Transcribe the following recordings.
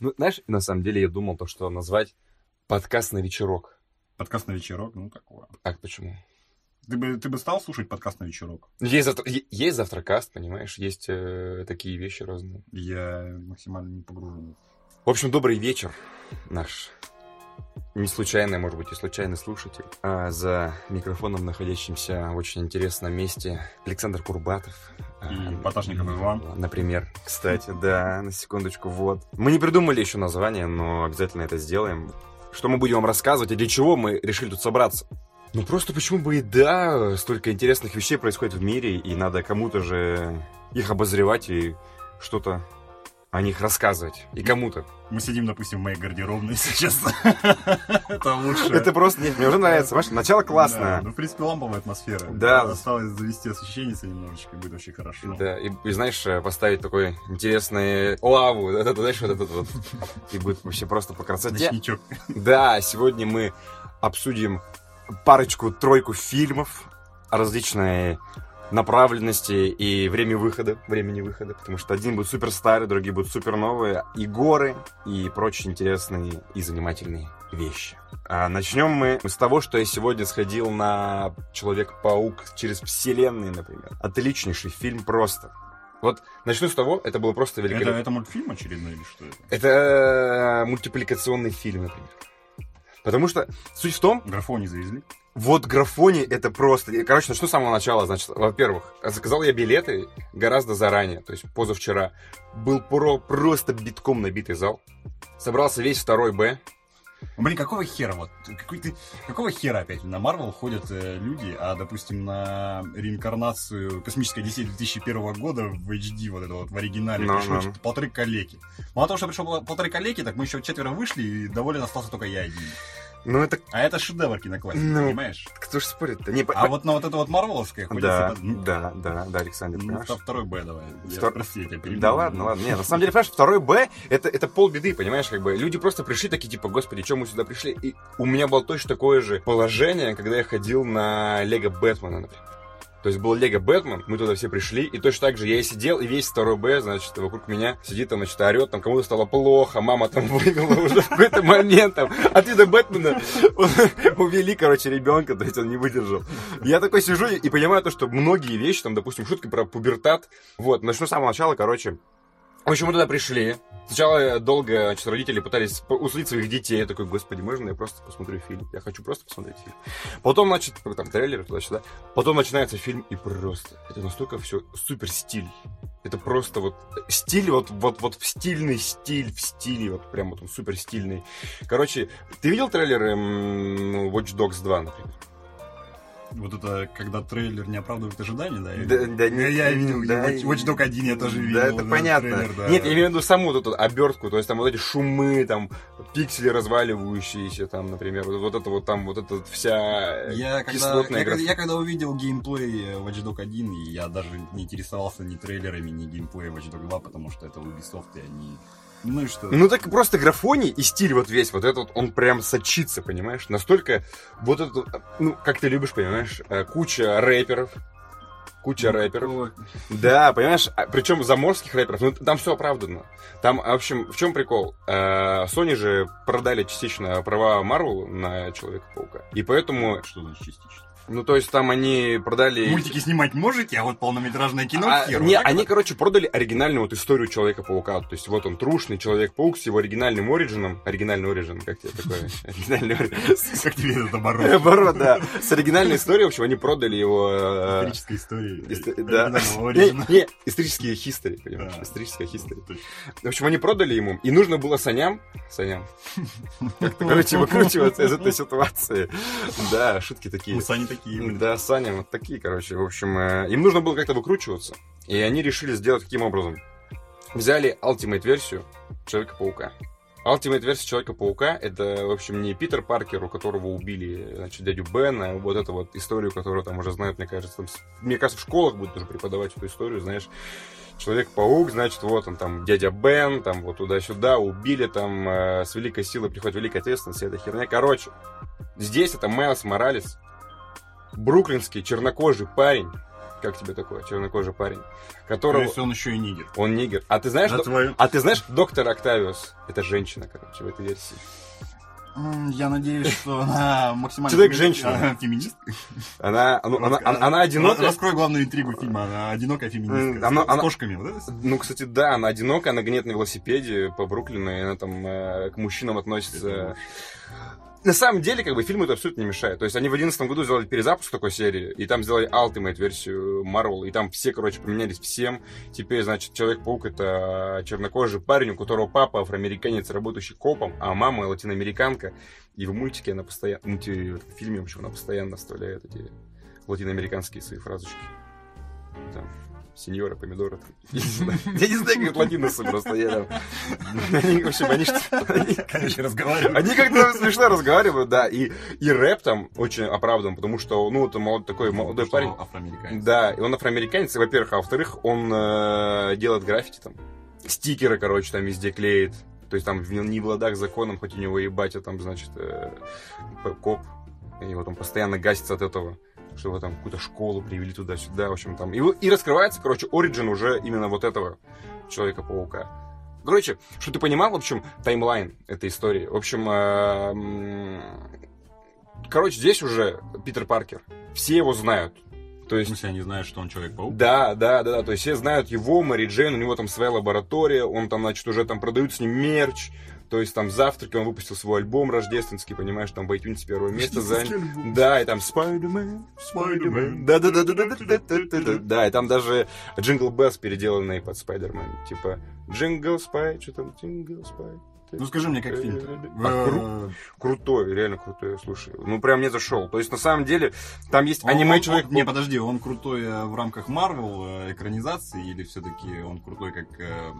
Ну, знаешь, на самом деле я думал то, что назвать подкаст на вечерок. Подкаст на вечерок, ну такое. А почему? Ты бы, ты бы стал слушать подкаст на вечерок? Есть, завтра, есть завтракаст, понимаешь, есть э, такие вещи разные. Я максимально не погружен. В общем, добрый вечер, наш не случайный, может быть, и случайный слушатель. А за микрофоном, находящимся в очень интересном месте, Александр Курбатов. И А, Поташников Иван. Например. Кстати, да, на секундочку, вот. Мы не придумали еще название, но обязательно это сделаем. Что мы будем вам рассказывать и для чего мы решили тут собраться? Ну просто почему бы и да, столько интересных вещей происходит в мире, и надо кому-то же их обозревать и что-то о них рассказывать. И кому-то. Мы сидим, допустим, в моей гардеробной сейчас. Это лучше. Это просто, нет, мне уже нравится. Понимаешь, начало Да, классное. Ну, в принципе, ламповая атмосфера. Да. Осталось завести освещение немножечко, будет вообще хорошо. Да, и, знаешь, э, поставить такой интересный лаву, это, знаешь, вот этот вот, и будет вообще просто по красоте. Ночничок. Да, сегодня мы обсудим парочку-тройку фильмов различной направленности и время выхода, времени выхода, потому что один будет супер старый, другие будут супер новые, и горы, и прочие интересные и занимательные вещи. А начнем мы с того, что я сегодня сходил на Человек-паук через вселенные, например. Отличнейший фильм просто. Вот начну с того, это было просто Это, великолепно. это мультфильм очередной или что это? Это э, мультипликационный фильм, например. Потому что суть в том, Графони завезли. Вот графони это просто... Короче, начну с самого начала. Значит, во-первых, заказал я билеты гораздо заранее, то есть позавчера. Был про просто битком набитый зал. Собрался весь второй Б. Блин, какого хера вот? Какой ты, какого хера опять на Марвел ходят э, люди, а, допустим, на реинкарнацию Космической Одиссеи 2001 года в HD, вот это вот в оригинале, Ну, пришло ну. что-то полторы коллеги. Мало того, что пришло пол- полторы коллеги, так мы еще четверо вышли, и доволен остался только я один. Ну это... А это шедевр киноклассики, Ну, понимаешь? Кто же спорит-то? Не, по- А вот на вот это вот Марвеловское. Да, типа, ну, да, да, да, Александр, ну, понимаешь? вто- второй Б давай. Я, Втор- Прости, я тебя перебил. Да ладно, ладно. Нет, на самом деле, понимаешь, второй Б это, это полбеды, понимаешь, как бы. Люди просто пришли такие, типа, господи, чем мы сюда пришли? И у меня было точно такое же положение, когда я ходил на Лего Бэтмена, например. То есть был Лего Бэтмен, мы туда все пришли, и точно так же я и сидел, и весь второй Б, значит, вокруг меня сидит там, значит, орет, там кому-то стало плохо, мама там вывела уже в какой-то момент, там, от вида Бэтмена увели, короче, ребенка, то есть он не выдержал. Я такой сижу и понимаю то, что многие вещи, там, допустим, шутки про пубертат, вот, начну с самого начала, короче, в общем, мы туда пришли. Сначала долго значит, родители пытались усадить своих детей. Я такой, господи, можно я просто посмотрю фильм? Я хочу просто посмотреть фильм. Потом, значит, там трейлер туда-сюда. Потом начинается фильм, и просто это настолько все супер стиль. Это просто вот стиль, вот, вот, вот в стильный стиль, в стиле, вот прям вот он супер стильный. Короче, ты видел трейлер м, ну, Watch Dogs 2, например? Вот это, когда трейлер не оправдывает ожидания, да? Да, видел? да, я, не- я видел, да, Watch, Watch Dog 1 я тоже видел. Да, это да, понятно. трейлер, да. Нет, я имею в виду саму вот эту обертку, то есть там вот эти шумы, там пиксели разваливающиеся, там, например, вот, вот это вот там, вот эта вся Я когда, кислотная я, когда- я когда увидел геймплей Watch Dog 1, и я даже не интересовался ни трейлерами, ни геймплеем Watch Dog 2, потому что это Ubisoft, и они... Ну и что? Ну так просто графоний и стиль вот весь, вот этот, он прям сочится, понимаешь? Настолько вот это, ну, как ты любишь, понимаешь, э, куча рэперов, куча рэперов. Ой, Да, понимаешь, причем заморских рэперов, ну там все оправдано. Там, в общем, в чем прикол? Э, Sony же продали частично права Marvel на Человека-паука. И поэтому, Что значит частично? Ну то есть там они продали... Мультики снимать можете, а вот полнометражное кино А, хер. не, так они, вот? короче, продали оригинальную вот историю Человека-паука. То есть вот он, трушный Человек-паук с его оригинальным оригином. Оригинальный оригин, как тебе такое? Оригинальный оригин. Как тебе этот оборот? Наоборот, да. С оригинальной историей, в общем, они продали его... э, Историческая история. ист- Да. Не, исторические history, понимаешь? Историческая. Точно. В общем, они продали ему, и нужно было саням, саням, короче, выкручиваться из этой ситуации. Да, шутки такие. Сани такие. Блин. Да, Саня, вот такие, короче. В общем, э, им нужно было как-то выкручиваться. И они решили сделать каким образом? Взяли Ultimate версию Человека-паука. Ultimate версия Человека-паука это, в общем, не Питер Паркер, у которого убили, значит, дядю Бена, вот эту вот историю, которую там уже знают, мне кажется, там, мне кажется, в школах будут уже преподавать эту историю, знаешь. Человек-паук, значит, вот он там, дядя Бен, там вот туда-сюда, убили там, э, с великой силой приходит великая ответственность, вся эта херня. Короче, здесь это Майлз Моралес, бруклинский чернокожий парень, Как тебе такое, чернокожий парень? То Которого... есть он еще и нигер. Он нигер. А ты знаешь, что... твою- А ты знаешь, доктор Октавиус, это женщина, короче, в этой версии. Я надеюсь, что она максимально... Человек-женщина. Она феминистка. Она, ну, она, она, она одинокая. Раскрой главную интригу фильма. Она одинокая феминистка. Она- С она- кошками. вот это? Ну, кстати, да, она одинокая, она гонит на велосипеде по Бруклину, и она там э, к мужчинам относится... На самом деле, как бы, фильму это абсолютно не мешает. То есть они в 2011 году сделали перезапуск такой серии, и там сделали Ultimate версию Marvel, и там все, короче, поменялись всем. Теперь, значит, Человек-паук это чернокожий парень, у которого папа афроамериканец, работающий копом, а мама латиноамериканка. И в мультике она постоянно, в фильме, в общем, она постоянно вставляет эти латиноамериканские свои фразочки. Там, сеньора, помидоры. Там. Я не знаю, как латиносы просто. Я там... Они, в общем, они, Короче, разговаривают. они как-то смешно разговаривают, да, и, и рэп там очень оправдан, потому что, ну, это молод- такой молодой парень. Афроамериканец. Да, и он афроамериканец, во-первых, а во-вторых, он э, делает граффити там, стикеры, короче, там везде клеит, то есть там не в ладах законом, хоть у него и батя там, значит, э, коп, и вот он постоянно гасится от этого, что его там какую-то школу привели туда-сюда, в общем, там, и, и раскрывается, короче, оригин уже именно вот этого Человека-паука. Короче, что ты понимал, в общем, таймлайн этой истории. В общем, э, короче, здесь уже Питер Паркер. Все его знают. То В есть смысле, они знают, что он Человек-паук? да, да, да, да. То есть все знают его, Мэри Джейн, у него там своя лаборатория, он там, значит, уже там продают с ним мерч. То есть там саундтреки, он выпустил свой альбом рождественский, понимаешь, там в iTunes первое место занял. Да, и там Spider-Man, Spider-Man. да, да, да, да, да, да, да, да, да, да, да, и там даже Jingle Bells переделанный под Spider-Man, типа Jingle Spy, что там, Jingle Spy. Ну скажи мне, как фильм А, кру- крутой, реально крутой, слушай. Ну, прям не зашел. То есть, на самом деле, там есть аниме человек Не, подожди, он крутой э, в рамках Марвел э, экранизации или все-таки он крутой как э,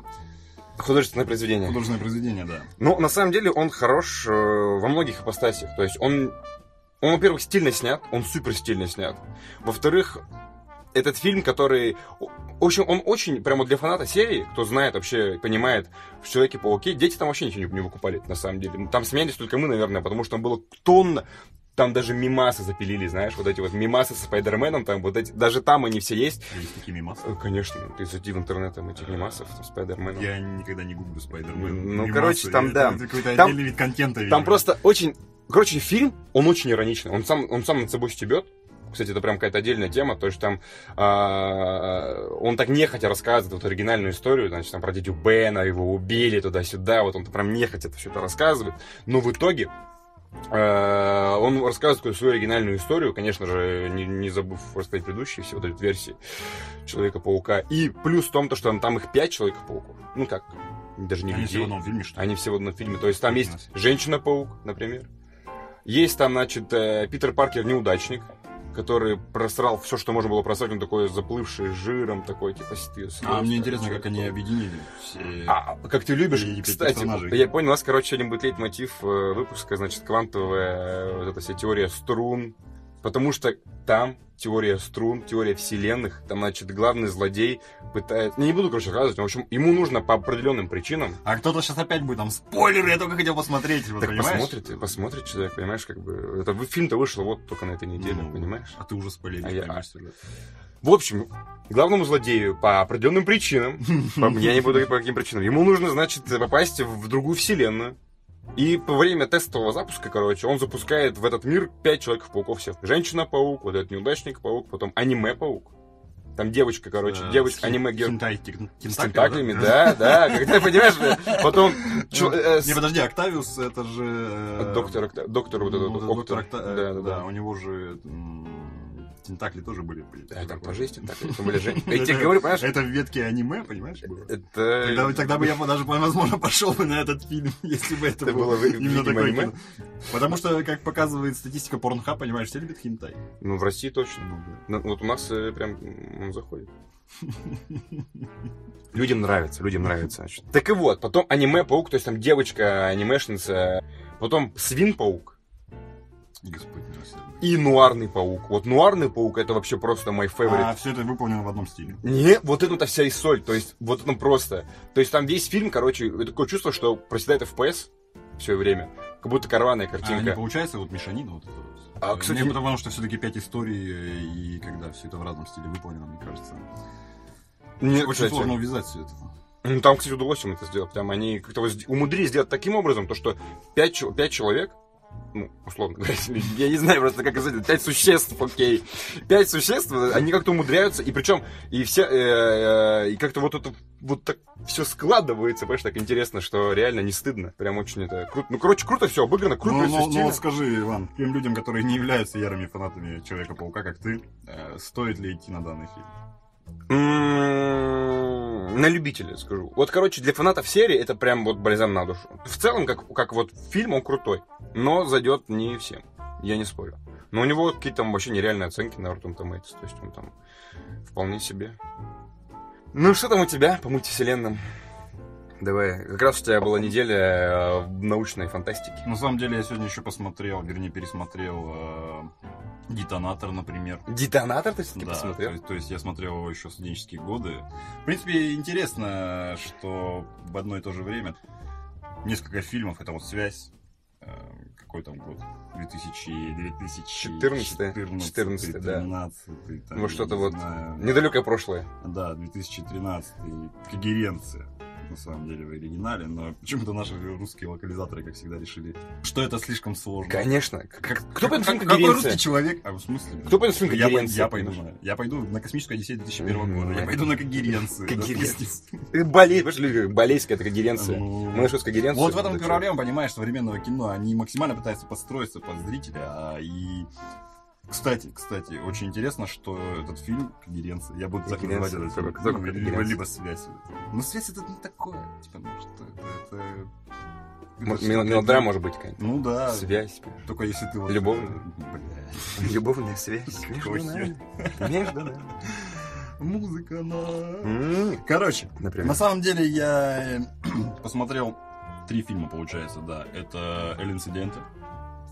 художественное произведение. художественное произведение, да? Ну, на самом деле, он хорош э, во многих ипостасях. То есть, он, он, во-первых, стильно снят, он супер стильно снят. Во-вторых, этот фильм, который... В общем, он очень, прямо для фаната серии, кто знает вообще, понимает, в Человеке-пауке, дети там вообще ничего не, выкупали, на самом деле. Там смеялись только мы, наверное, потому что там было тонна там даже мимасы запилили, знаешь, вот эти вот мимасы со Спайдерменом, там вот эти, даже там они все есть. Есть такие мимасы. Э, Конечно, ты зайди в интернет, там этих мимасов, там, Спайдермена. Я никогда не гуглю Спайдермен. Ну, Мимасы, короче, там, да. Это какой-то Там- отдельный вид контента. Там просто очень... Короче, фильм, он очень ироничный. Он сам, он сам над собой стебет. Кстати, это прям какая-то отдельная тема, то есть там а, он так нехотя рассказывает вот оригинальную историю, значит, там про дядю Бена, его убили туда-сюда, вот он прям нехотя это все это рассказывает, но в итоге а, он рассказывает свою оригинальную историю, конечно же, не, не забыв рассказать предыдущие все вот эти версии Человека-паука. И плюс в том, то, что там, там их пять Человека-пауков. Ну как, даже не Они все людей. в одном фильме, что ли? Они все в одном фильме. То есть там есть Женщина-паук, например. Есть там, значит, э, Питер Паркер неудачник, который просрал все, что можно было просрать, он такой заплывший жиром, такой, типа, стыд. А мне интересно, как они объединили все... А, как ты любишь, кстати, персонажей. я понял, у нас, короче, сегодня будет лейтмотив э, выпуска, значит, квантовая э, вот эта вся теория струн, потому что там теория струн, теория вселенных, там, значит, главный злодей пытается... Не буду, короче, рассказывать, но, в общем, ему нужно по определенным причинам А кто-то сейчас опять будет там спойлеры, я только хотел посмотреть, вот, Так понимаешь? посмотрит, посмотрит человек, понимаешь, как бы... Это фильм-то вышел вот только на этой неделе, Ну, понимаешь? А ты уже спойлеришь, А я- сюжет. В общем, главному злодею по определенным причинам, я не буду по каким причинам, ему нужно, значит, попасть в другую вселенную. И по время тестового запуска, короче, он запускает в этот мир пять Человеков-пауков всех. Женщина-паук, вот этот неудачник-паук, потом аниме-паук. Там девочка, короче, Э, девочка, с хин- аниме-гер... хинтай- тик- С тентаклями, да, да, когда, понимаешь, потом... чё- э, Не, подожди, Октавиус, это же... э, Доктор, доктор вот этот, ну, доктор Да, да, да. у него же тентакли тоже были. были. Да, там по жизни так. Это были Я тебе говорю, понимаешь, Это в ветке аниме, понимаешь, было? это... Тогда, тогда бы я даже, возможно, пошел бы на этот фильм, если бы это, Это было именно такое аниме? кино. Потому что, как показывает статистика Порнхаб, понимаешь, все любят хинтай. Ну, в России точно. Ну, Вот у нас э, прям он заходит. Людям нравится, людям нравится. значит. Так и вот, потом аниме-паук, то есть там девочка анимешница, потом свин-паук Господь милосердный. и нуарный паук. Вот нуарный паук это вообще просто мой фаворит. А все это выполнено в одном стиле. Не, вот это вся и соль, то есть вот ну просто. То есть там весь фильм, короче, такое чувство, что проседает FPS все время. Как будто карванная А не картинка. получается вот мешанина вот это вот? А, кстати, не, потому что все-таки пять историй, э, и когда все это в разном стиле выполнено, мне кажется, Нет, очень кстати. сложно увязать все это. Ну, там, кстати, удалось им это сделать. Там они как-то умудрились сделать таким образом, то, что пять, пять человек, ну, условно говоря, я не знаю просто, как это, пять существ, окей. Пять существ, они как-то умудряются, и причем, и все, э, э, и как-то вот это, вот так все складывается, понимаешь, так интересно, что реально не стыдно. Прям очень это круто. Ну, короче, круто все обыграно, круто Ну, все ну, ну, стильно. скажи, Иван, тем людям, которые не являются ярыми фанатами Человека-паука, как ты, э, стоит ли идти на данный фильм? М, На любителя скажу. Вот, короче, для фанатов серии это прям вот бальзам на душу. В целом, как, как вот фильм, он крутой. Но зайдет не всем. Я не спорю. Но у него какие-то там вообще нереальные оценки на Rotten Tomatoes. То есть он там вполне себе. Ну, что там у тебя по мультивселенным? Давай. Как раз у тебя была неделя э, научной фантастики. На самом деле, я сегодня еще посмотрел, вернее, пересмотрел э, Детонатор, например. Детонатор ты все-таки Да, посмотрел? То, есть- то есть я смотрел его еще в студенческие годы. В принципе, интересно, что в одно и то же время несколько фильмов, это вот «Связь», э, какой там год? 2000, 2014, 14, 14, да. 13, там, Ну, что-то вот знаю. Недалекое прошлое. Да, 2013 когеренция на самом деле в оригинале, но почему-то наши русские локализаторы, как всегда, решили, что это слишком сложно. Конечно. Как- Кто на фильм Какой русский человек? А в смысле? Кто пойдет на фильм я, я пойду на, я пойду на космическую Одиссею 2001 Мгм. года. Я пойду на понимаешь, люди говорят, болейская это когеренция. Ну, Мы нашли когеренцию. Вот в этом это проблема, понимаешь, современного кино. Они максимально пытаются подстроиться под зрителя. а И, кстати, кстати, очень интересно, что этот фильм «Когеренция», я буду так называть этот фильм, только- только либо, либо «Связь». Но «Связь» это не такое. Типа, ну что это... это- мел- Мелодрама может быть какая-нибудь. Ну да. Связь. Только если ты вот... Любовная. Бля. Любовная связь. Между нами. Между нами. Музыка на... Короче, Например. на самом деле я э, посмотрел три фильма, получается, да. Это «Эль инциденты»,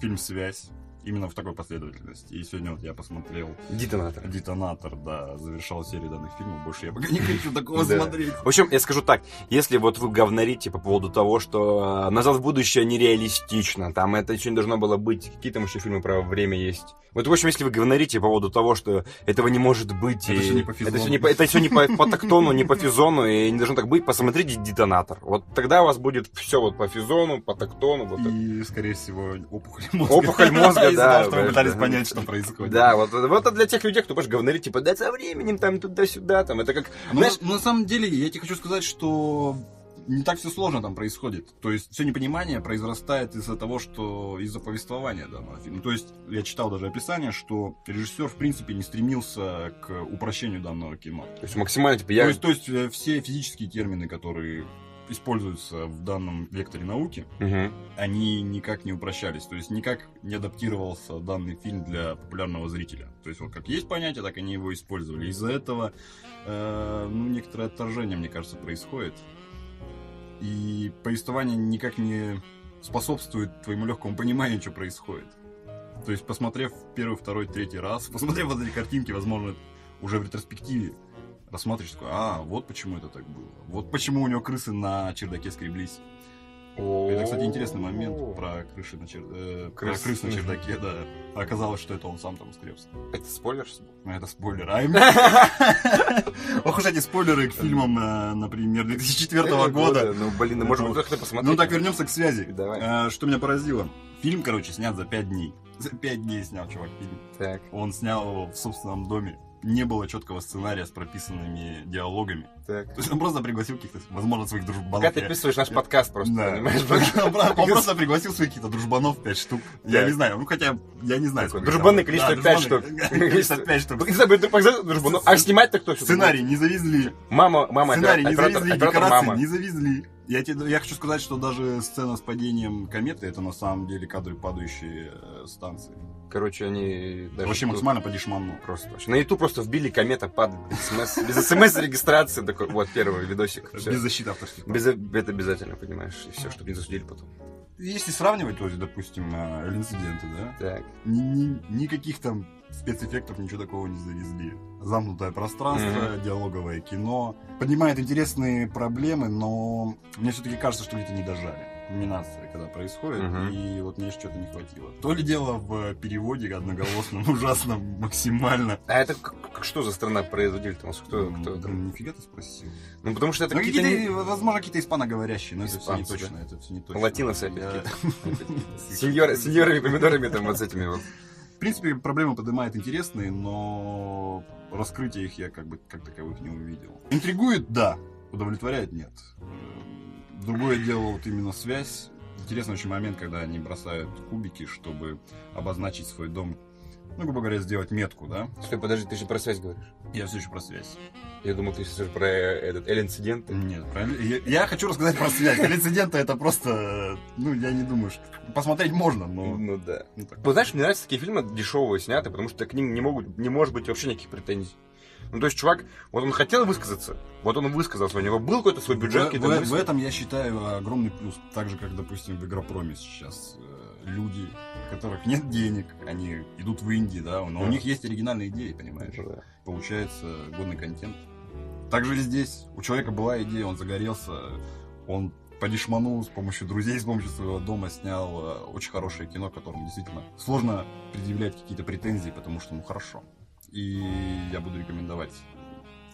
фильм «Связь», именно в такой последовательности. И сегодня вот я посмотрел Детонатор. «Детонатор», да, завершал серию данных фильмов. Больше я пока не хочу такого смотреть. В общем, я скажу так, если вот вы говнорите по поводу того, что э, «Назад в будущее» нереалистично, там это еще не должно было быть, какие там еще фильмы про время есть. Вот, в общем, если вы говорите по поводу того, что этого не может быть, Это и всё не по это все не по, это всё не по, по тактону, не по физону, и не должно так быть, посмотрите «Детонатор». Вот тогда у вас будет все вот по физону, по тактону, вот так. И, скорее всего, опухоль мозга. Опухоль мозга, Из-за да, того, что да, пытались понять, что происходит. Да, вот, вот это для тех людей, кто, понимаешь, говорит, типа, да со временем, там, туда-сюда, там, это как, Ну, знаешь, на самом деле, я тебе хочу сказать, что не так все сложно там происходит. То есть все непонимание произрастает из-за того, что из-за повествования данного фильма. То есть я читал даже описание, что режиссер в принципе не стремился к упрощению данного кино. то есть максимально, типа, я... То есть, то есть э, все физические термины, которые используются в данном векторе науки, Мгм. они никак не упрощались, то есть никак не адаптировался данный фильм для популярного зрителя. То есть вот как есть понятие, так они его использовали. Из-за этого э, ну, некоторое отторжение, мне кажется, происходит. И повествование никак не способствует твоему легкому пониманию, что происходит. То есть, посмотрев первый, второй, третий раз, посмотрев вот эти картинки, возможно, уже в ретроспективе, рассматриваешь такой, а, вот почему это так было. Вот почему у него крысы на чердаке скреблись. Это, кстати, интересный момент про крыши на чер... э, про Крыс. на чердаке, да. Оказалось, что это он сам там скребся. Это спойлер? Ну, это спойлер. А Ох уж эти спойлеры к фильмам, э, например, 2004 года. Ну, блин, ну, может быть, кто-то посмотрит. Ну так вернемся к связи. Давай. Э, Что меня поразило? Фильм, короче, снят за 5 дней. За 5 дней снял чувак фильм. Так. Он снял его в собственном доме. Не было четкого сценария с прописанными диалогами. Так. То есть он просто пригласил каких-то, возможно, своих дружбанов. Пока ты описываешь наш подкаст просто, Да. понимаешь? Он про- Он просто пригласил своих каких-то дружбанов 5 штук. Я не знаю, ну хотя я не знаю. Дружбаны, количество пять штук. Количество 5 штук. А снимать-то кто? Сценарий не завезли. Мама, мама, Сценарий не завезли, декорации не завезли. Я, тебе, я хочу сказать, что даже сцена с падением кометы, это на самом деле кадры падающей э, станции. Короче, они даже... Вообще тут максимально по дешману. Просто вообще. На YouTube просто вбили комета падает без смс, регистрации такой. Вот первый видосик. Без защиты авторских Это обязательно, понимаешь, и все, чтобы не засудили потом. Если сравнивать, то есть, допустим, э, инциденты, да, Так. ни- ни- никаких там спецэффектов, ничего такого не завезли. Замкнутое пространство, диалоговое кино. Поднимает интересные проблемы, но мне все-таки кажется, что где-то не дожали. Кульминация, когда происходит, Мгм. и вот мне что-то не хватило. То ли дело в переводе одноголосном, ужасно, максимально. А это что за страна производитель? Кто, кто, кто М, это? Нифига ты спросил. Ну, потому что это Ну, какие-то... какие-то, не- возможно, какие-то испаноговорящие, но это все не Испанцы, точно. Это все не точно. Латиносы опять Сеньор, сеньорами помидорами там вот с этими вот. В принципе, проблемы поднимает интересные, но раскрытия их я как бы как таковых не увидел. Интригует, да. Удовлетворяет, нет. Другое дело, вот именно связь. Интересный очень момент, когда они бросают кубики, чтобы обозначить свой дом. Ну, грубо говоря, сделать метку, да? Стой, подожди, ты же про связь говоришь. Я все еще про связь. Я думал, ты сейчас про э, этот L-инцидент. Нет, правильно. Я, я хочу рассказать про связь. Инцидента это просто, ну, я не думаю, что... Посмотреть можно, но... Ну да. ну, так. Ну, знаешь, мне нравятся такие фильмы дешевые сняты, потому что к ним не могут, не может быть вообще никаких претензий. Ну, то есть, чувак, вот он хотел высказаться, вот он высказался, у него был какой-то свой бюджет, в, в- в этом я считаю огромный плюс. Так же, как, допустим, в Игропроме сейчас э, люди, у которых нет денег, они идут в Индии, да, но у Да. них есть оригинальные идеи, понимаешь? Да. Получается годный контент. Также и здесь. У человека была идея, он загорелся, он по дешману с помощью друзей, с помощью своего дома снял э, очень хорошее кино, которому действительно сложно предъявлять какие-то претензии, потому что ну хорошо. И я буду рекомендовать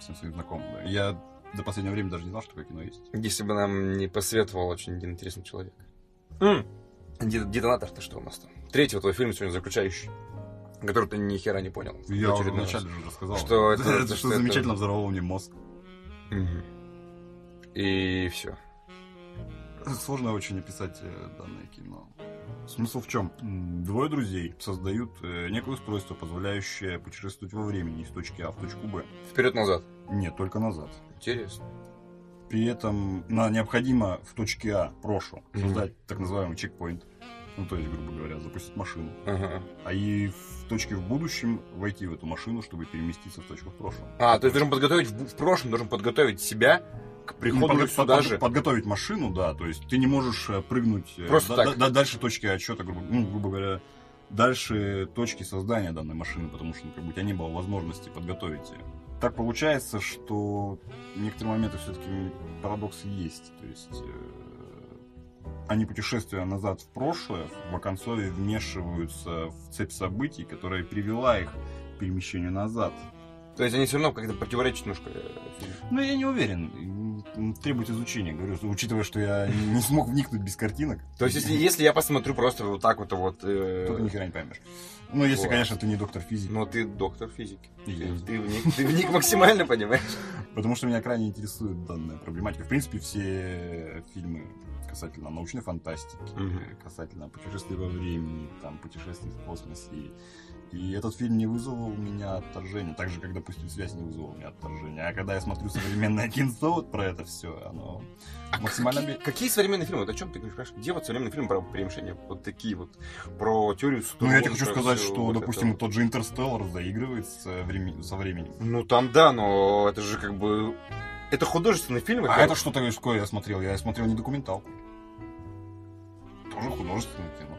всем своим знакомым. Я до последнего времени даже не знал, что такое кино есть. Если бы нам не посоветовал очень один интересный человек. М, де- Детонатор-то что у нас там? Третий вот твой фильм сегодня заключающий, который ты ни хера не понял. Я уже раз. вначале же рассказал. Что это- что, что это- замечательно взорвало мне мозг. Мгм. И все. Сложно очень описать э, данное кино. Смысл в чем? Двое друзей создают э, некое устройство, позволяющее путешествовать во времени из точки А в точку Б. Вперед-назад. Нет, только назад. Интересно. При этом на, необходимо в точке А, прошу, создать так называемый чекпоинт. Ну, то есть, грубо говоря, запустить машину. Ага. А и в точке в будущем войти в эту машину, чтобы переместиться в точку в прошлом. А, то есть должен подготовить в, в прошлом, должен подготовить себя к приходу Ну, подго- сюда под- же. Подготовить машину, да. То есть ты не можешь э, прыгнуть э, Просто да- так. да- дальше точки отсчета, грубо, ну, грубо говоря, дальше точки создания данной машины, потому что ну, как бы, у тебя не было возможности подготовить ее. Так получается, что в некоторые моменты все-таки парадоксы есть. То есть э, они путешествуя назад в прошлое, в оконцове вмешиваются в цепь событий, которая привела их к перемещению назад. То есть они все равно как-то противоречат немножко э. Ну, я не уверен. Требует изучения, говорю, учитывая, что я не смог вникнуть без картинок. То есть если, если я посмотрю просто вот так вот, вот... э, Тут ни хера не поймешь. Ну, если, Вот. конечно, ты не доктор физики. ну ты доктор физики. Я. ты вник, ты вник максимально, понимаешь? Потому что меня крайне интересует данная проблематика. В принципе, все фильмы касательно научной фантастики, Мгм. касательно путешествий во времени, там, путешествий в космосе. И этот фильм не вызвал у меня отторжения. Так же, как, допустим, «Связь» не вызвала у меня отторжения. А когда я смотрю современное кинцо вот про это все, оно максимально... Какие, какие современные фильмы? Вот о чем ты говоришь? Где вот современные фильмы про перемещение? Вот такие вот. Про теорию Ну, я тебе хочу сказать, что, вот допустим, это тот же «Интерстеллар» заигрывает с, э, времен- со временем. Ну там да, но это же как бы... Это художественный фильм. А это что такое я смотрел? Я смотрел не документалку. Тоже художественное кино.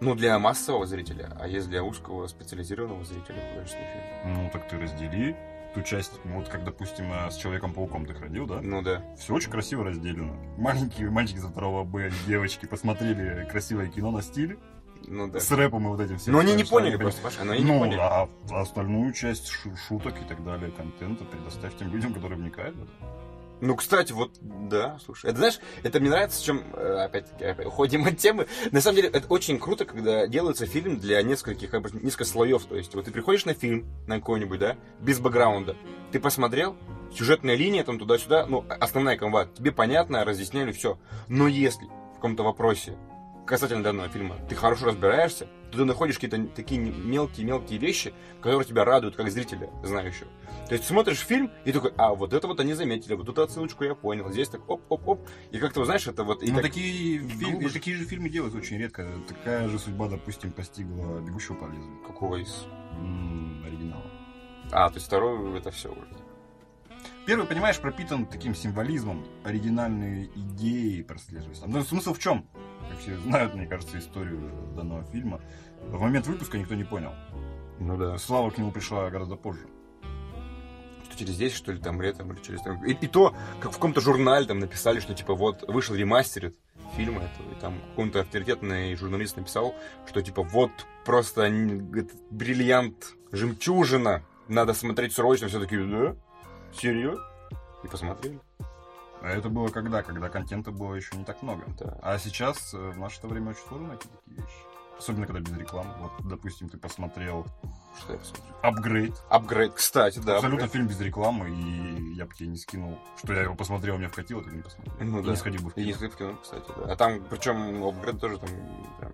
Ну, для массового зрителя, а есть для узкого специализированного зрителя художественный фильм. Ну, так ты раздели ту часть, ну, вот как, допустим, э, с Человеком-пауком ты ходил, да? Ну да. Все очень красиво разделено. Маленькие мальчики со второго Б, девочки посмотрели красивое кино на стиле Ну да. с рэпом и вот этим всем. Но они не поняли просто, Паша, но они не Ну, поняли. а остальную часть шу- шуток и так далее, контента предоставь тем людям, которые вникают в это. Ну, кстати, вот, да, слушай. Это, знаешь, это мне нравится, чем, э, опять-таки, опять уходим от темы. На самом деле, это очень круто, когда делается фильм для нескольких, как бы, несколько слоев. То есть, вот ты приходишь на фильм, на какой-нибудь, да, без бэкграунда. Ты посмотрел, сюжетная линия, там, туда-сюда, ну, основная канва, тебе понятно, разъясняли все. Но если в каком-то вопросе касательно данного фильма ты хорошо разбираешься, ты находишь какие-то такие мелкие-мелкие вещи, которые тебя радуют, как зрителя, знающего. То есть смотришь фильм и такой, а вот это вот они заметили, вот эту отсылочку я понял, здесь так оп-оп-оп. И как-то, знаешь, это вот... И Ну, как- такие, фильмы, глубже. такие же фильмы делают очень редко. Такая же судьба, допустим, постигла «Бегущего по лезвию». Какого из... М, оригинала. А, то есть второй это все уже. Первый, понимаешь, пропитан таким символизмом, оригинальные идеи прослеживаются. Ну, смысл в чем? Как все знают, мне кажется, историю данного фильма. В момент выпуска никто не понял. Ну да. Слава к нему пришла гораздо позже. Что через 10, что ли, там летом, или через... там- И, и то, как в каком-то журнале там написали, что типа вот вышел ремастерит фильма этого. И там какой-то авторитетный журналист написал, что типа вот просто говорит, бриллиант, жемчужина, надо смотреть срочно. Все таки да? Серьезно? И посмотрели. А это было когда? Когда контента было еще не так много. Да. А сейчас э, в наше время очень сложно найти такие вещи. Особенно, когда без рекламы. Вот, допустим, ты посмотрел Что я посмотрел? «Апгрейд». Апгрейд, кстати, да. Абсолютно апгрейд. фильм без рекламы, и я бы тебе не скинул, что я его посмотрел, мне вкатило, ты не посмотрел. Ну И да. не сходил бы в И не кино. сходил в кино, кстати, да. А там, причем, апгрейд тоже там прям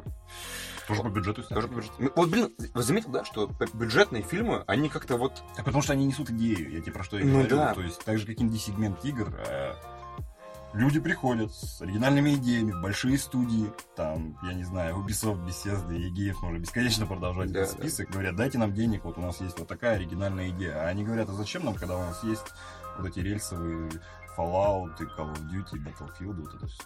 Тоже по бюджету сняли. Тоже бюджет. Ну, Вот, блин, вы заметили, да, что бюджетные фильмы, они как-то вот... Так потому что они несут идею, я тебе про что и Ну говорю. да. То есть, так же, как инди-сегмент игр, э, люди приходят с оригинальными идеями в большие студии, там, я не знаю, Ubisoft, Bethesda, EGF, можно бесконечно продолжать Да, этот да. список, говорят, дайте нам денег, вот у нас есть вот такая оригинальная идея. А они говорят, а зачем нам, когда у нас есть вот эти рельсовые Fallout, и Call of Duty, Battlefield, вот это все.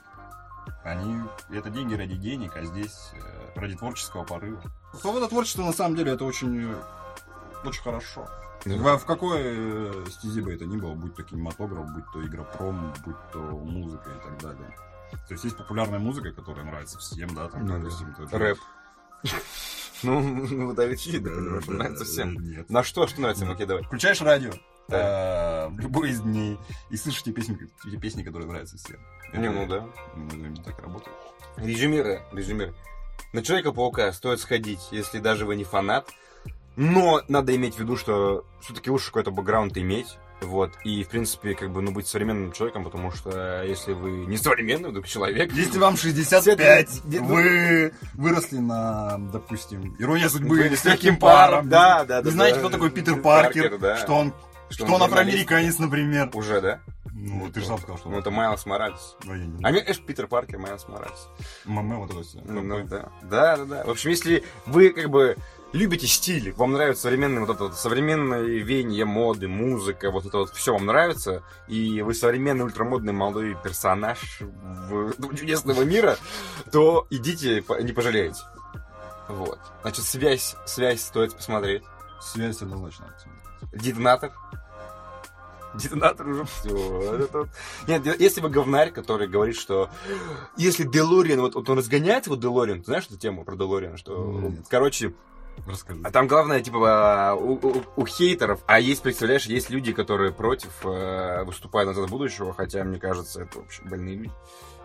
Они, это деньги ради денег, а здесь э, ради творческого порыва. Свобода творчества, на самом деле, это очень, э, очень хорошо. В, в какой э, стези бы это ни было, будь то кинематограф, будь то игропром, будь то музыка и так далее. То есть есть популярная музыка, которая нравится всем, да, там, Ну да. допустим, тот же- Рэп. Ну, ну, да, Да, да, нравится да, всем. Нет. На что, что нравится, окей, давай. Включаешь радио э, в любой из дней и слышишь те песни, те песни, которые нравятся всем. Не, ну да. Ну, так работает. Резюмируя, резюмируя. На Человека-паука стоит сходить, если даже вы не фанат. Но надо иметь в виду, что все-таки лучше какой-то бэкграунд иметь. Вот. И, в принципе, как бы, ну, быть современным человеком, потому что если вы не современный вдруг человек... Если вам 65, Свет- вы выросли на, допустим, ирония судьбы с легким паром. Да, да, да. Не знаете, да. кто такой Питер Паркер, да. что он, Что что он афроамериканец, например. Уже, да? Ну, ты же сам сказал, что Ну, это Майлз Моралес. Ну, я не А мне, конечно, Питер Паркер, Майлз Моралес. Маме вот это все. Ну, ну, да. Да, да, да. В общем, если вы как бы любите стиль, вам нравится современное вот это вот современное веяние моды, музыка, вот это вот все вам нравится, и вы современный ультрамодный молодой персонаж в- чудесного мира, то идите, не пожалеете. Вот. Значит, связь, связь стоит посмотреть. Связь однозначно. Детонатор. Детонатор уже все. Нет, если вы говнарь, который говорит, что если Делориан, вот, вот он разгоняется, вот Делориан, ты знаешь эту тему про Делориан, что, Нет. короче, Расскажи. а там главное, типа, у, у- у хейтеров, а есть, представляешь, есть люди, которые против э, выступают назад будущего, хотя, мне кажется, это вообще больные люди.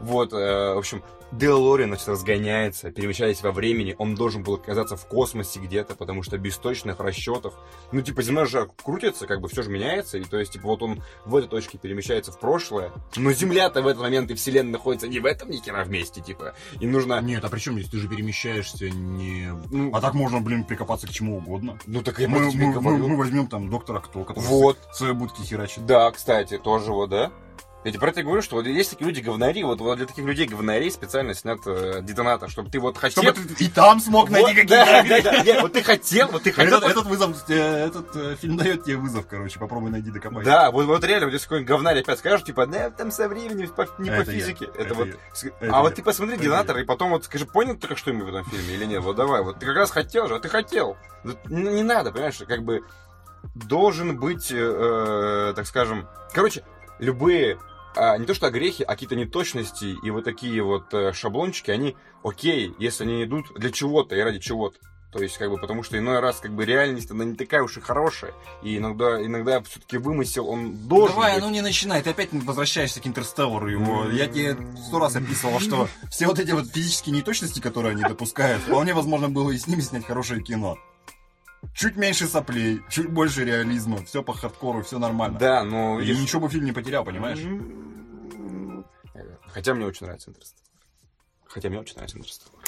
Вот, э, в общем, Делориан, значит, разгоняется, перемещаясь во времени, он должен был оказаться в космосе где-то, потому что без точных расчетов, ну, типа, Земля же крутится, как бы все же меняется, и то есть, типа, вот он в этой точке перемещается в прошлое, но Земля-то в этот момент и Вселенная находится не в этом ни хера вместе, типа, и нужно... Нет, а при чем здесь? Ты же перемещаешься не... Ну, А так можно, блин, прикопаться к чему угодно. ну так я Мы, мы- мы- мы возьмем там доктора Кто, который Вот. в своей будке херачит. Да, кстати, тоже вот, да. Я тебе про это говорю, что вот есть такие люди говнари, вот, вот для таких людей говнарей специально снят э, детонатор, чтобы ты вот хотел... Чтобы ты и там смог найти Вот, какие-то... да, да, да, нет, вот ты хотел, вот ты хотел... Этот, этот вызов, э, этот э, фильм дает тебе вызов, короче, попробуй найди докопайся. Да, вот, вот реально, вот если какой-нибудь говнарь опять скажет, типа, да, там со временем, по- не по Это я. физике. Это, Это вот. я. с- Это а вот я. ты посмотри Это детонатор, и потом вот скажи, понял только что-нибудь в этом фильме или нет? Вот давай, вот ты как раз хотел же, а ты хотел. Не, не надо, понимаешь, как бы должен быть, э, э, так скажем, короче, любые а, не то что огрехи, а какие-то неточности и вот такие вот э, шаблончики, они окей, если они идут для чего-то и ради чего-то. То есть, как бы, потому что иной раз, как бы, реальность, она не такая уж и хорошая. И иногда, иногда все-таки вымысел, он должен Давай, быть. ну не начинай, ты опять возвращаешься к Интерстеллару его. Я тебе сто раз описывал, что все вот эти вот физические неточности, которые они допускают, вполне возможно было и с ними снять хорошее кино. Чуть меньше соплей, чуть больше реализма, все по хардкору, все нормально. Да, но... И ничего бы фильм не потерял, понимаешь? Хотя мне очень нравится Интерстеллар. Хотя мне очень нравится Интерстеллар.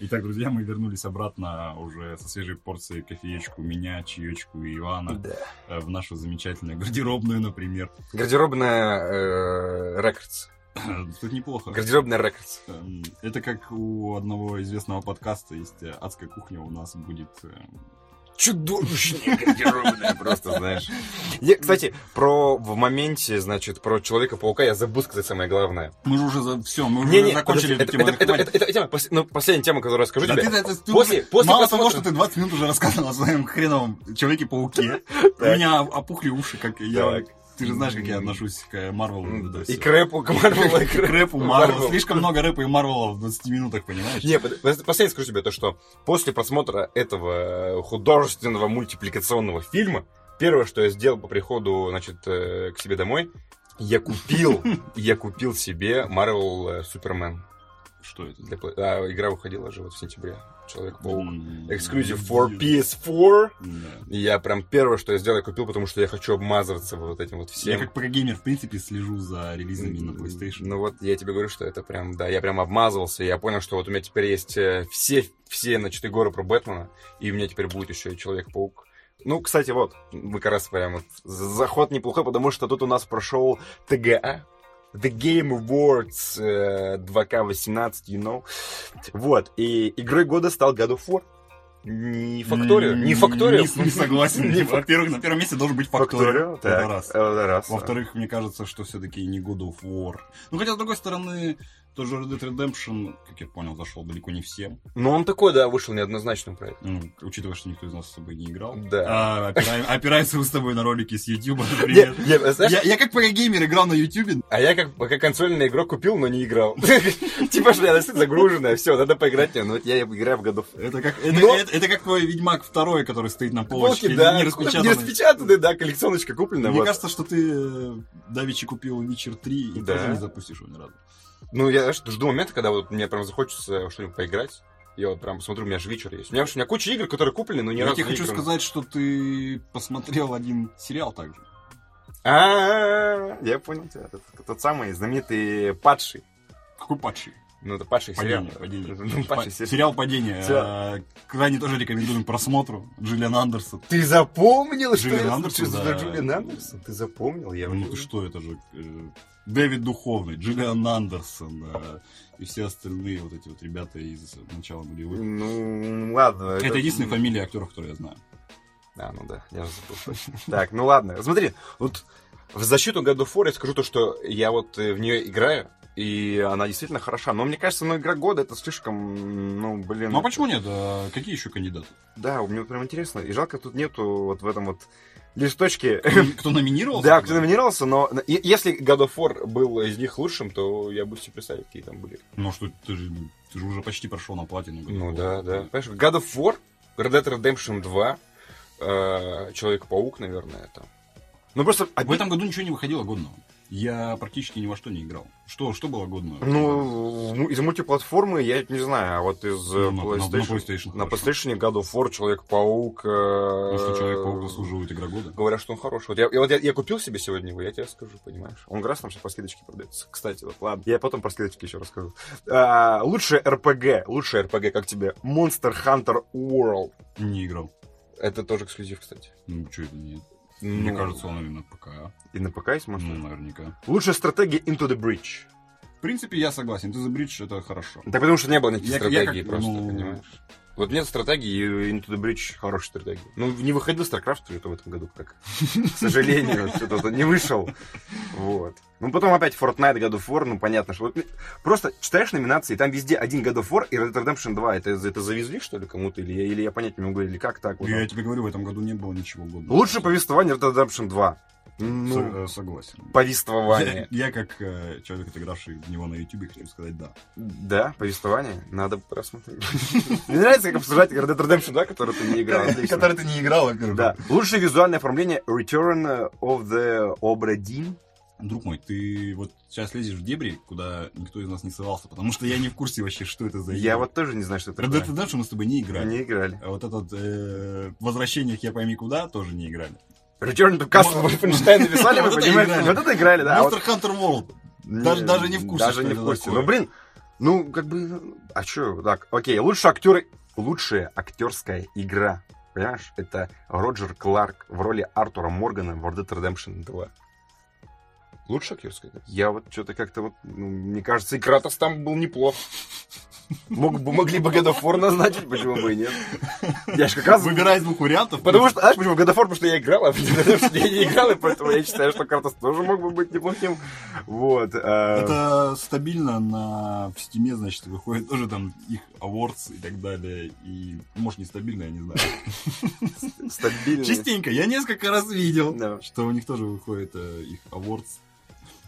Итак, друзья, мы вернулись обратно уже со свежей порцией кофеечку меня, чаечку и Ивана Да. э, в нашу замечательную гардеробную, например. Гардеробная э, Рекордс. Тут неплохо. Гардеробная Рекордс. Эм, Это как у одного известного подкаста есть э, адская кухня, у нас будет чудовищная гардеробная, просто, знаешь. Я, кстати, про в моменте, значит, про Человека-паука я забыл сказать самое главное. Мы же уже за все, мы уже Не, не, закончили это, эту тему. это, это, это, это тема, пос- ну, последняя тема, которую расскажу Да тебе. ты, это, ты после, уже- после мало просмотра- того, что ты 20 минут уже рассказывал о своем хреновом Человеке-пауке, у меня опухли уши, как я... Ты же знаешь, как я отношусь к Марвелу. да, И к рэпу, к Марвелу, и к рэпу. рэпу, Марвел. Марвел. Слишком много рэпа и Марвела в 20 минутах, понимаешь? Не, под- под- последнее скажу тебе то, что после просмотра этого художественного мультипликационного фильма, первое, что я сделал по приходу, значит, э, к себе домой, я купил, я купил себе Marvel э, Супермен. Что это? Для а, игра выходила же вот в сентябре. Человек-паук. Эксклюзив for PS4. Да. И я прям первое, что я сделал, я купил, потому что я хочу обмазываться вот этим вот всем. Я как прогеймер, в принципе, слежу за релизами на PlayStation. Ну вот, я тебе говорю, что это прям, да, я прям обмазывался, и я понял, что вот у меня теперь есть э, все, все, значит, горы про Бэтмена, и у меня теперь будет еще и Человек-паук. Ну, кстати, вот, мы как раз прям вот, заход неплохой, потому что тут у нас прошел ТГА, The Game Awards э, 2K18, you know. Вот, и игрой года стал God of War. Не Факторио, не Факторио. Не, не согласен. Не Во-первых, на первом месте должен быть Факторио. Это раз. раз. Во-вторых, мне кажется, что все-таки не God of War. Ну, хотя, с другой стороны, тоже Red Dead Redemption, как я понял, зашел далеко не всем. Ну, он такой, да, вышел неоднозначным проект. Ну, учитывая, что никто из нас с тобой не играл. Да. А, опира- опирается мы с тобой на ролики с YouTube, например. Не, не, знаешь, Я, я как прогеймер играл на YouTube. А я как, как консольный игрок купил, но не играл. Типа, что я достаточно загруженная, все, надо поиграть мне. Ну, вот я играю в годов. Это как, это, Но- как твой Ведьмак второй, который стоит на полочке, не не распечатанный. распечатанный, да, коллекционочка куплена. Мне кажется, что ты э, давичи купил Witcher 3 и тоже не запустишь его ни разу. Ну, я жду момента, когда вот мне прям захочется что-нибудь поиграть. Я вот прям смотрю, у меня же вечер есть. У меня, у меня куча игр, которые куплены, но ни Я разу тебе не хочу играл. сказать, что ты посмотрел один сериал также. А, я понял тебя. Это Тот самый знаменитый падший. Какой падший? Ну, это падший сериал. Падение, падение. Ну, падший Па- сериал. Сериал «Падение». Сериал. э, Крайне тоже рекомендуем просмотру. Джиллиан Андерсон. Ты запомнил, что Джулиан это Андерсон, за да. Джулиан Андерсон? Ты запомнил? Я Ну ты что, это же э, Дэвид Духовный, Джиллиан Андерсон э, и все остальные вот эти вот ребята из начала нулевых. Ну, ладно. Это единственная фамилия актеров, которую я знаю. А, ну да, я же забыл. Так, ну ладно. Смотри, вот в защиту God of War я скажу то, что я вот э, в нее играю, и она действительно хороша. Но мне кажется, ну, игра года это слишком, ну, блин. Ну а почему нет? А какие еще кандидаты? Да, мне прям интересно. И жалко, тут нету вот в этом вот листочке. Кто номинировался? Да, кто номинировался, но если God of War был из них лучшим, то я бы себе представил, какие там были. Ну что, ты же, ты же уже почти прошел на платину. Ну да, да. Понимаешь, God of War, Red Dead Redemption 2, э, Человек-паук, наверное, это. Ну просто... В этом году ничего не выходило годного. Я практически ни во что не играл. Что, что было годного? Ну, ну, из мультиплатформы я не знаю, а вот из э, Ну, на- на- на PlayStation... PlayStation На. PlayStation God of War, Человек-паук... э, Ну что, Человек-паук заслуживает игра года? Говорят, что он хороший. Вот я, я- вот я, я купил себе сегодня его, я тебе скажу, понимаешь. Он как раз там сейчас по скидочке продается. Кстати, вот ладно, я потом про скидочки еще расскажу. А, лучшее РПГ, лучшее РПГ, как тебе? Monster Hunter World. Не играл. Это тоже эксклюзив, кстати. Ну, что это нет? Мне Ну, кажется, он именно ПК. И на ПК есть Ну, Monster? наверняка. Лучшая стратегия Into the Breach. В принципе, я согласен. Ты The Bridge это хорошо. Да потому что не было никаких Я- я стратегий как, просто, ну, понимаешь? Вот нет стратегии, Into the Breach хорошая стратегия. Ну, не выходил StarCraft в этом году, как, к сожалению, что-то не вышел. Вот. Ну, потом опять Fortnite, God of War, ну, понятно, что... вот просто читаешь номинации, там везде один God of War и Red Dead Redemption 2. Это, это завезли, что ли, кому-то? Или, я- или я понять не могу, или как так? вот? Я тебе говорю, в этом году не было ничего годного. Лучше повествование Red Dead Redemption 2. Ну, э, согласен. повествование. Я, я как э, человек, отыгравший в него на YouTube, хочу сказать да. Да, повествование. Надо просмотреть. Мне нравится, как обсуждать Red Dead Redemption 2, который ты не играл. Отлично. ты не играл. Да. Лучшее визуальное оформление Return of the Obra Dinn. Друг мой, ты вот сейчас лезешь в дебри, куда никто из нас не ссылался, потому что я не в курсе вообще, что это за Я вот тоже не знаю, что это Red Dead. Redemption мы с тобой не играли. Не играли. А вот этот э, возвращение я пойми куда тоже не играли. Return to Castle Wolfenstein написали, вы понимаете? Вот это играли, да. Monster Hunter World. Даже- даже не в курсе, Даже не в курсе. Ну, блин, ну, как бы, а что, так, окей, лучшие актеры, лучшая актерская игра, понимаешь, это Роджер Кларк в роли Артура Моргана в Red Dead Redemption 2. Лучшая актерская игра? Я вот что-то как-то вот, ну, мне кажется, и Кратос там был неплох. Мог, могли бы God of War назначить, почему бы и нет. Я же как раз... Выбирай из двух вариантов. Потому что, знаешь, почему God of War, потому что я играл, а я не играл, и поэтому я считаю, что Кратос тоже мог бы быть неплохим. Вот. а, Это стабильно на в стиме, значит, выходит тоже там их awards и так далее. И, может, нестабильно, я не знаю. стабильно. Частенько. Я несколько раз видел, Да. что у них тоже выходит э, их awards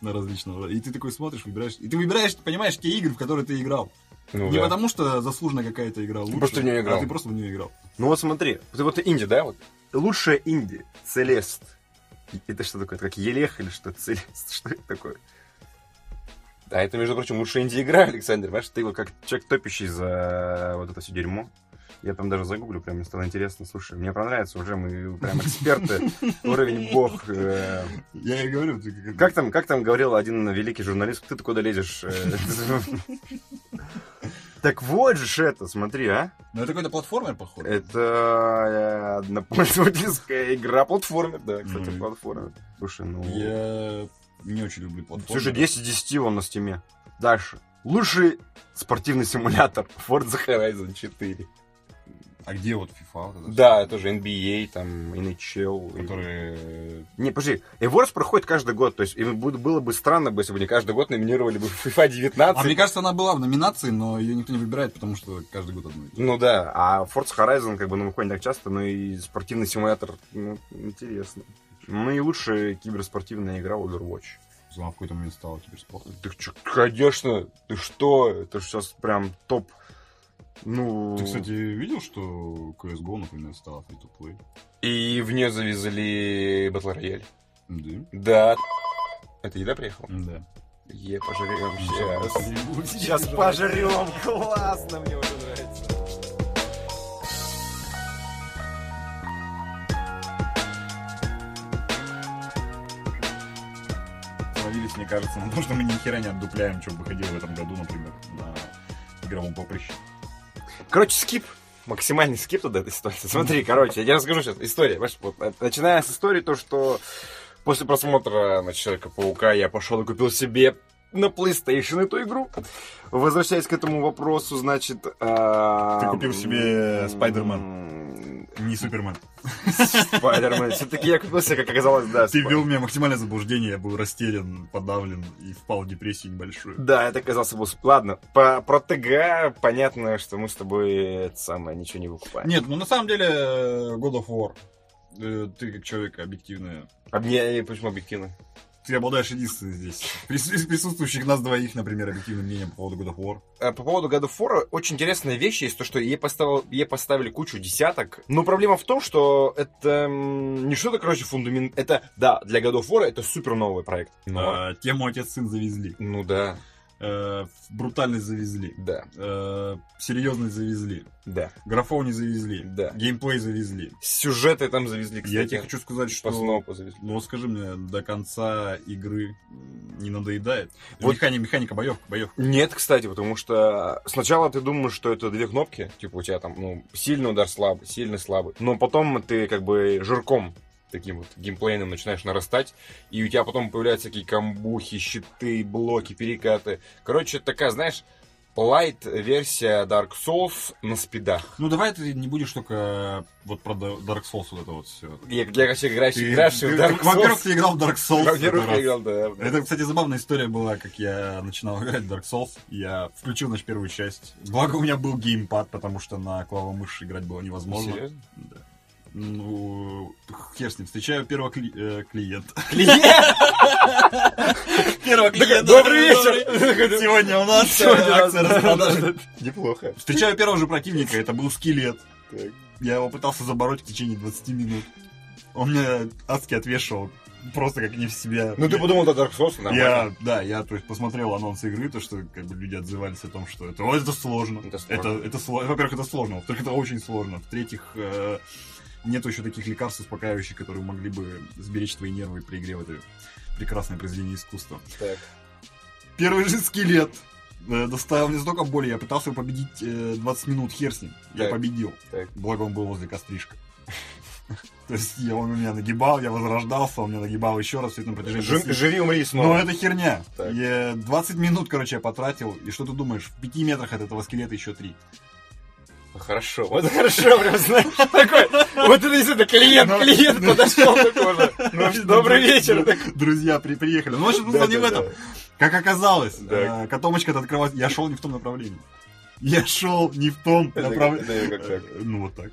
на различного. И ты такой смотришь, выбираешь. И ты выбираешь, понимаешь, те игры, в которые ты играл. Ну, не да. потому, что заслуженно какая-то игра лучше. Просто в неё играл. А ты просто в нее играл. Ну вот смотри, ты вот инди, да? Вот. Лучшая инди, Целест. Это что такое? Это как Елех или что? Целест, что это такое? А это, между прочим, лучшая инди-игра, Александр. Понимаешь, ты вот как человек топящий за вот это все дерьмо. Я там даже загуглю, прям мне стало интересно. Слушай, мне понравится уже, мы прям эксперты, уровень бог. э. Я и говорю, ты как... Там, как там говорил один великий журналист, ты куда лезешь? э? Так вот же ж это, смотри, а. Ну, это какой-то платформер, походу. Это э, однопользовательская игра платформер, да, кстати, Мгм. платформер. Слушай, ну... Я не очень люблю платформер. Слушай, 10 из 10 он на стиме. Дальше. Лучший спортивный симулятор Forza Horizon 4. А где вот FIFA? вот это Да, тоже NBA, там, NHL. всё? и- Которые... Не, подожди, Awards проходит каждый год, то есть было бы странно, если бы не каждый год номинировали бы FIFA 19. А мне кажется, она была в номинации, но ее никто не выбирает, потому что каждый год одно же. Ну да, а Forza Horizon как бы ну, выходит не так часто, но и спортивный симулятор, ну, интересно. Ну и лучшая киберспортивная игра Overwatch. Она в какой-то момент стала киберспортом. Ты чё, конечно, ты что? Это ж сейчас прям топ. Ну, Ты, кстати, видел, что CSGO, например, стала free-to-play? и в нее завезли Battle Royale. Да. Да. Это еда приехала? Да. Е, пожрем сейчас. Сейчас Сейчас пожрем, классно, мне уже нравится. Остановились, мне кажется, на том, что мы ни хера не отдупляем, что выходило в этом году, например, на игровом поприще. Короче, скип. Максимальный скип туда этой ситуации. Смотри, короче, я тебе расскажу сейчас история. Вот, э, начиная с истории, то, что после просмотра на Человека-паука я пошел и купил себе на PlayStation эту игру. Возвращаясь к этому вопросу, значит... а, Ты купил себе Spider-Man. Не Супермен. Спайдермен. Все-таки я купил себе, как оказалось, да. Ты ввел меня максимальное заблуждение, я был растерян, подавлен и впал в депрессию небольшую. Да, это оказался был... Ладно, по, про ТГ понятно, что мы с тобой это самое ничего не выкупаем. Нет, ну на самом деле э, God of War. э, Ты как человек объективный. А мне почему объективно? Ты обладаешь единственным здесь. Из присутствующих нас двоих, например, объективным мнением по поводу God of War. Э, По поводу God of War очень интересная вещь есть, то, что ей, поставил, ей поставили кучу десяток. Но проблема в том, что это не что-то, короче, фундамент... Это, да, для God of War это супер новый проект. Но... А, Тему отец-сын завезли. Ну да, Э, Брутальность завезли. да, Э, Серьезность завезли. да, Графони завезли. да. Геймплей завезли. Сюжеты там завезли, кстати. Я тебе хочу сказать, По что... снопу завезли. Ну вот скажи мне, до конца игры не надоедает? Вот- Механика, механика боевка, боевка. Нет, кстати, потому что сначала ты думаешь, что это две кнопки, типа у тебя там, ну, сильный удар слабый, сильный слабый, но потом ты как бы жирком таким вот геймплейным начинаешь нарастать, и у тебя потом появляются такие камбухи, щиты, блоки, перекаты. Короче, такая, знаешь, лайт-версия Dark Souls на спидах. Ну давай ты не будешь только вот про Да- Dark Souls вот это вот все. Я, я как человек, играющий, игравший в Dark Во-первых, Souls. ты играл в Dark Souls. Во-первых, я играл, да. раз. Это, кстати, забавная история была, как я начинал играть в Dark Souls. Я включил, значит, первую часть. Благо у меня был геймпад, потому что на клавомыши играть было невозможно. Серьезно? Да. Ну, хер с ним. Встречаю первого кли- э, клиента. Клиент! Первого клиента. Добрый вечер. Сегодня у нас акция распродажи. Неплохо. Встречаю первого же противника, это был скелет. Я его пытался забороть в течение 20 минут. Он меня адски отвешивал, просто как не в себя. Ну ты подумал, это Dark Souls, нормально. Я, да, я то есть посмотрел анонс игры, то что как бы люди отзывались о том, что это, «Ой, это сложно. Это Это, сложно. это, сло- Во-первых, это сложно, во-вторых, это очень сложно. В-третьих, э, нет еще таких лекарств успокаивающих, которые могли бы сберечь твои нервы при игре в это прекрасное произведение искусства. Так. Первый же скелет э, доставил мне столько боли, я пытался его победить э, 20 минут, хер с ним. Так. Я победил. Так. Благо он был возле костришка. То есть я, он меня нагибал, я возрождался, он меня нагибал еще раз все это на протяжении... Жив, живи, умри снова. Но это херня. Так. Я 20 минут, короче, я потратил, и что ты думаешь, в 5 метрах от этого скелета еще 3. Хорошо, вот хорошо, прям знаешь, такой, вот это действительно клиент, клиент подошел такой же. Ну, что, добрый вечер. такой. Друзья при, приехали. Ну, в общем, не в этом. Как оказалось, э, котомочка открывалась. Я шел не в том направлении. Я шел не в том направлении. так? Ну, вот так.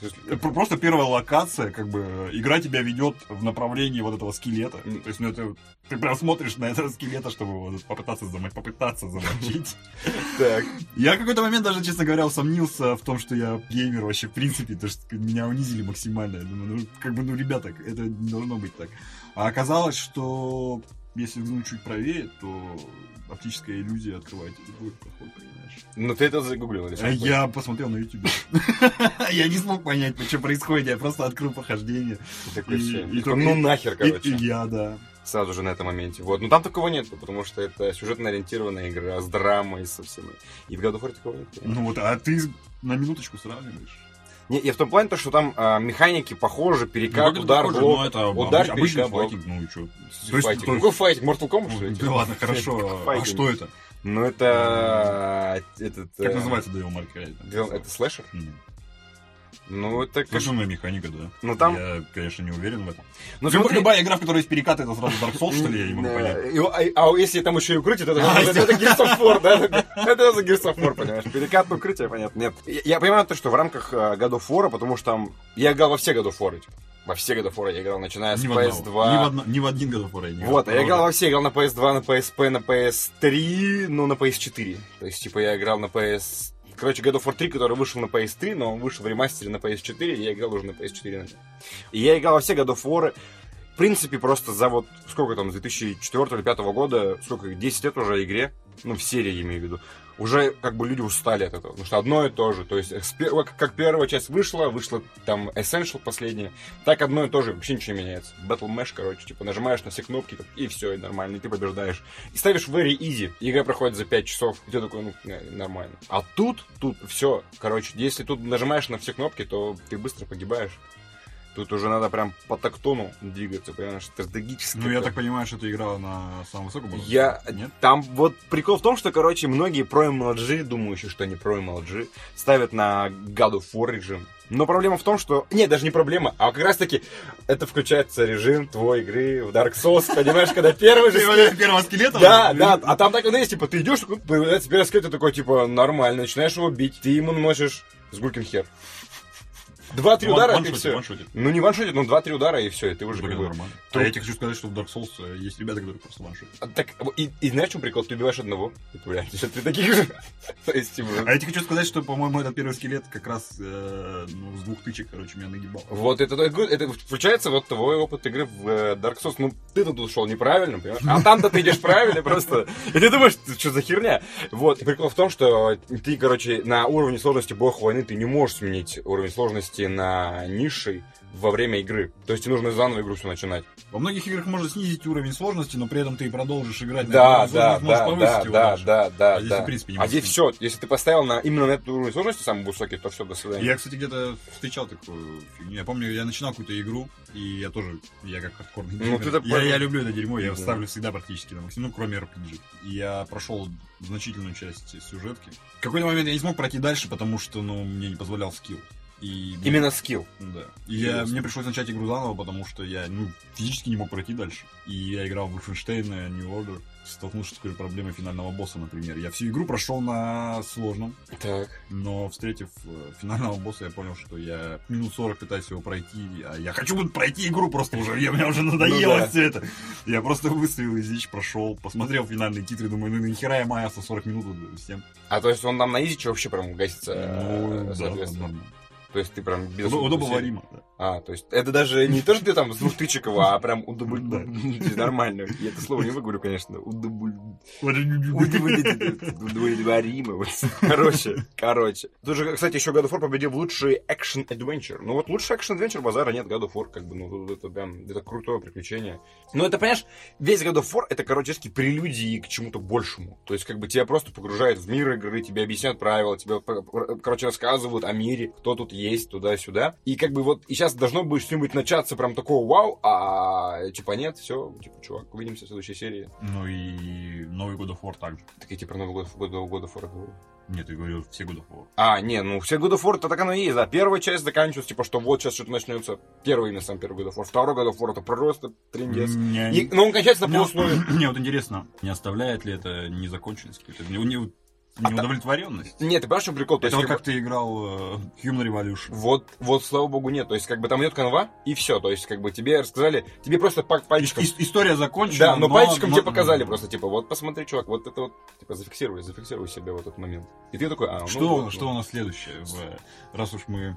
Пр- Просто первая локация, как бы, игра тебя ведет в направлении вот этого скелета. То есть, ну, это... Ты прям смотришь на этого скелета, чтобы его попытаться замочить. Попытаться замочить. Так. Я в какой-то момент даже, честно говоря, усомнился в том, что я геймер вообще, в принципе, потому что меня унизили максимально. Я думаю, ну, как бы, ну, ребята, это не должно быть так. А оказалось, что если взглянуть чуть правее, то оптическая иллюзия открывает другой проход, понимаешь? Ну, ты это загуглил или А что? я посмотрел на YouTube. Я не смог понять, что происходит. Я просто открыл только- Ну, нахер, короче. я, да. Сразу же на этом моменте. Вот. Но там такого нет, потому что это сюжетно ориентированная игра с драмой, со всем. И в God of War такого нет. Ну вот, а ты на минуточку сравниваешь. Не, я в том плане, то, что там а, механики похожи, перекат, Ну, удар, блок. ну, это удар, обыч- обычный перекат, блок. файтинг, ну и что? То есть- Файтинг. Какой файтинг? Mortal Kombat, что ли? Да ладно, хорошо. А что это? Ну, это... Этот, Как э, называется Devil May Cry? Это слэшер? М. Ну, это. Слышанная механика, да. Ну, там... Я, конечно, не уверен в этом. Ну, Люб- смотри, Любая игра, в которой есть перекаты, это сразу Dark Souls, что ли, я не могу понять. А а если там еще и укрытие, то это А, это это Gears of War, да? Это за Gears of War, понимаешь? Перекат, укрытие, понятно. Нет. Я- Я понимаю то, что в рамках э, God of War, потому что там... Я играл во все God of War, типа. Во все God of War я играл, начиная с Ни в одного. Ни в PS2. одно- Ни в один God of War я не играл. Вот, а я играл во все, играл на PS2, на PSP, на PS3, ну, на PS4. То есть, типа, я играл на PS... Короче, God of War 3, который вышел на PS3, но он вышел в ремастере на PS4, и я играл уже на PS4. на нем. И я играл во все God of War. В принципе, просто за вот, сколько там, с 2004 или 2005 года, сколько, 10 лет уже игре, ну, в серии, имею в виду, уже как бы люди устали от этого, потому что одно и то же. То есть, как- первая часть вышла, вышла там Essential последняя, так одно и то же, вообще ничего не меняется. Battle Mesh, короче, типа нажимаешь на все кнопки, и все, и нормально, и ты побеждаешь. И ставишь very easy, игра проходит за 5 часов, и ты такой, ну, нормально. А тут, тут все, короче, если тут нажимаешь на все кнопки, то ты быстро погибаешь. Тут уже надо прям по тактону двигаться, понимаешь, стратегически. Ну, я так понимаю, что ты играл на самом высоком уровне? Я... Нет? Там вот прикол в том, что, короче, многие про MLG, думающие, что они про MLG, ставят на God of War режим. Но проблема в том, что... Нет, даже не проблема, а как раз таки это включается режим твоей игры в Dark Souls, понимаешь, когда первый же... Первого скелета? Да, да, а там так и есть, типа, ты идешь, появляется первый скелет, ты такой, типа, нормально, начинаешь его бить, ты ему наносишь с гулькин хер. Два-три Ван- удара, и все. Ну, не ваншотит, но два-три удара, и все, и ты уже как бы... А я тебе хочу сказать, что в Dark Souls э, есть ребята, которые просто ваншотят. А, Так, и, знаешь, в чем прикол? Ты убиваешь одного, и появляешься три таких же. То есть, типа... А я тебе хочу сказать, что, по-моему, этот первый скелет как раз э, ну, с двух тычек, короче, меня нагибал. Вот это, это включается вот твой опыт игры в э, Dark Souls. Ну, ты тут ушел неправильно, понимаешь? А там-то ты идешь правильно просто. И ты думаешь, что за херня? Вот. Прикол в том, что ты, короче, на уровне сложности Бог войны ты не можешь сменить уровень сложности на низший во время игры. То есть тебе нужно заново игру все начинать. Во многих играх можно снизить уровень сложности, но при этом ты продолжишь играть на Да, уровень да, да, да, его да, да, да, А здесь, да. в принципе, не А здесь все. Если ты поставил на именно на этот уровень сложности самый высокий, то все, до свидания. Я, кстати, где-то встречал такую фигню. Я помню, я начинал какую-то игру, и я тоже, я как хардкорный Ну, ты я, я люблю это дерьмо, я Да. ставлю всегда практически на максимум, ну, кроме RPG. И я прошел значительную часть сюжетки. В какой-то момент я не смог пройти дальше, потому что, ну, мне не позволял скилл. И Именно скилл. Да. И я, Интересно. мне пришлось начать игру заново, потому что я ну, физически не мог пройти дальше. И я играл в Wolfenstein New Order, столкнулся с такой проблемой финального босса, например. Я всю игру прошел на сложном, Так. но встретив э, финального босса, я понял, что я минут 40 пытаюсь его пройти, а я хочу пройти игру просто уже, я, мне уже надоело Ну да. все это. Я просто выставил изич, прошел, посмотрел финальные титры, думаю, ну нахера я маялся 40 минут всем. А то есть он там на изиче вообще прям гасится, Ну, да, соответственно. То есть ты прям без. Удобоваримо, да. А, то есть это даже не то, что ты там с двух тычек а прям удобуль... Да. Нормально. Я это слово не выговорю, конечно. Удобуль... Удовлетворимо. Вот. Короче, короче. Тут же, кстати, еще God of War победил в лучший action adventure. Ну вот лучший action adventure базара нет God of War, как бы, ну это прям, это крутое приключение. Ну это, понимаешь, весь God of War это, короче, прелюдии к чему-то большему. То есть, как бы, тебя просто погружают в мир игры, тебе объясняют правила, тебе, короче, рассказывают о мире, кто тут есть, туда-сюда. И как бы вот, и сейчас сейчас должно быть что-нибудь начаться прям такого вау, а типа нет, все, типа, чувак, увидимся в следующей серии. Ну и новый God of War также. Так я типа про Новый год, год, год of War говорю. Нет, я говорю все God of War. А, не, ну все God of War, это так оно и есть, да. Первая часть заканчивается, типа, что вот сейчас что-то начнется. Первый именно сам первый God of War. Второй God of War это просто трендец. Мне- И, но он кончается на полусловие. мне вот интересно, не оставляет ли это незаконченность какую-то, не, А неудовлетворенность? Нет, ты понимаешь, что прикол? То Это есть, вот как как ты играл э, Human Revolution. вот, вот, слава богу, нет. То есть, как бы там идет канва, и все. То есть, как бы тебе рассказали, тебе просто па- пальчиком... Ис- История закончена, Да, но, пальчиком но- тебе показали просто, типа, вот посмотри, чувак, вот это вот, типа, зафиксируй, зафиксируй себе вот этот момент. И ты такой, а, ну, Что, вот, что у нас следующее? в- раз уж мы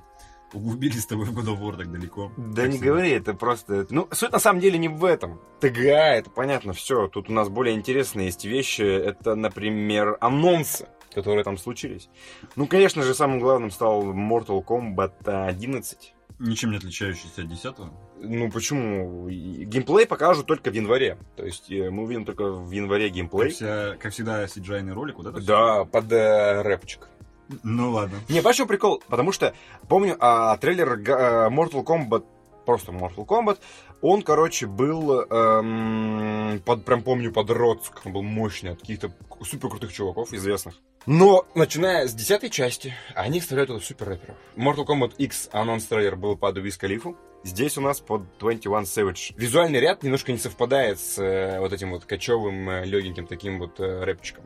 углубились с тобой в God of War так далеко. Да Как не всегда. говори, это просто... Ну, суть на самом деле не в этом. ТГА, это понятно, все. Тут у нас более интересные есть вещи. Это, например, анонсы, которые там случились. Ну, конечно же, самым главным стал Mortal Kombat 11. Ничем не отличающийся от 10 Ну, почему? Геймплей покажут только в январе. То есть э, мы увидим только в январе как, геймплей. вся- как всегда, cgi ролик, вот это? Да, под э, рэпчик. Ну ладно. Не, чём прикол? Потому что, помню, а, трейлер э, Mortal Kombat, просто Mortal Kombat, он, короче, был, эм, под, прям помню, под Роцк. Он был мощный, от каких-то супер крутых чуваков, известных. Но, начиная с десятой части, они вставляют туда супер рэперов. Mortal Kombat X анонс трейлер был под Wiz Khalifa. Здесь у нас под 21 Savage. Визуальный ряд немножко не совпадает с э, вот этим вот кочевым, э, легеньким таким вот э, рэпчиком.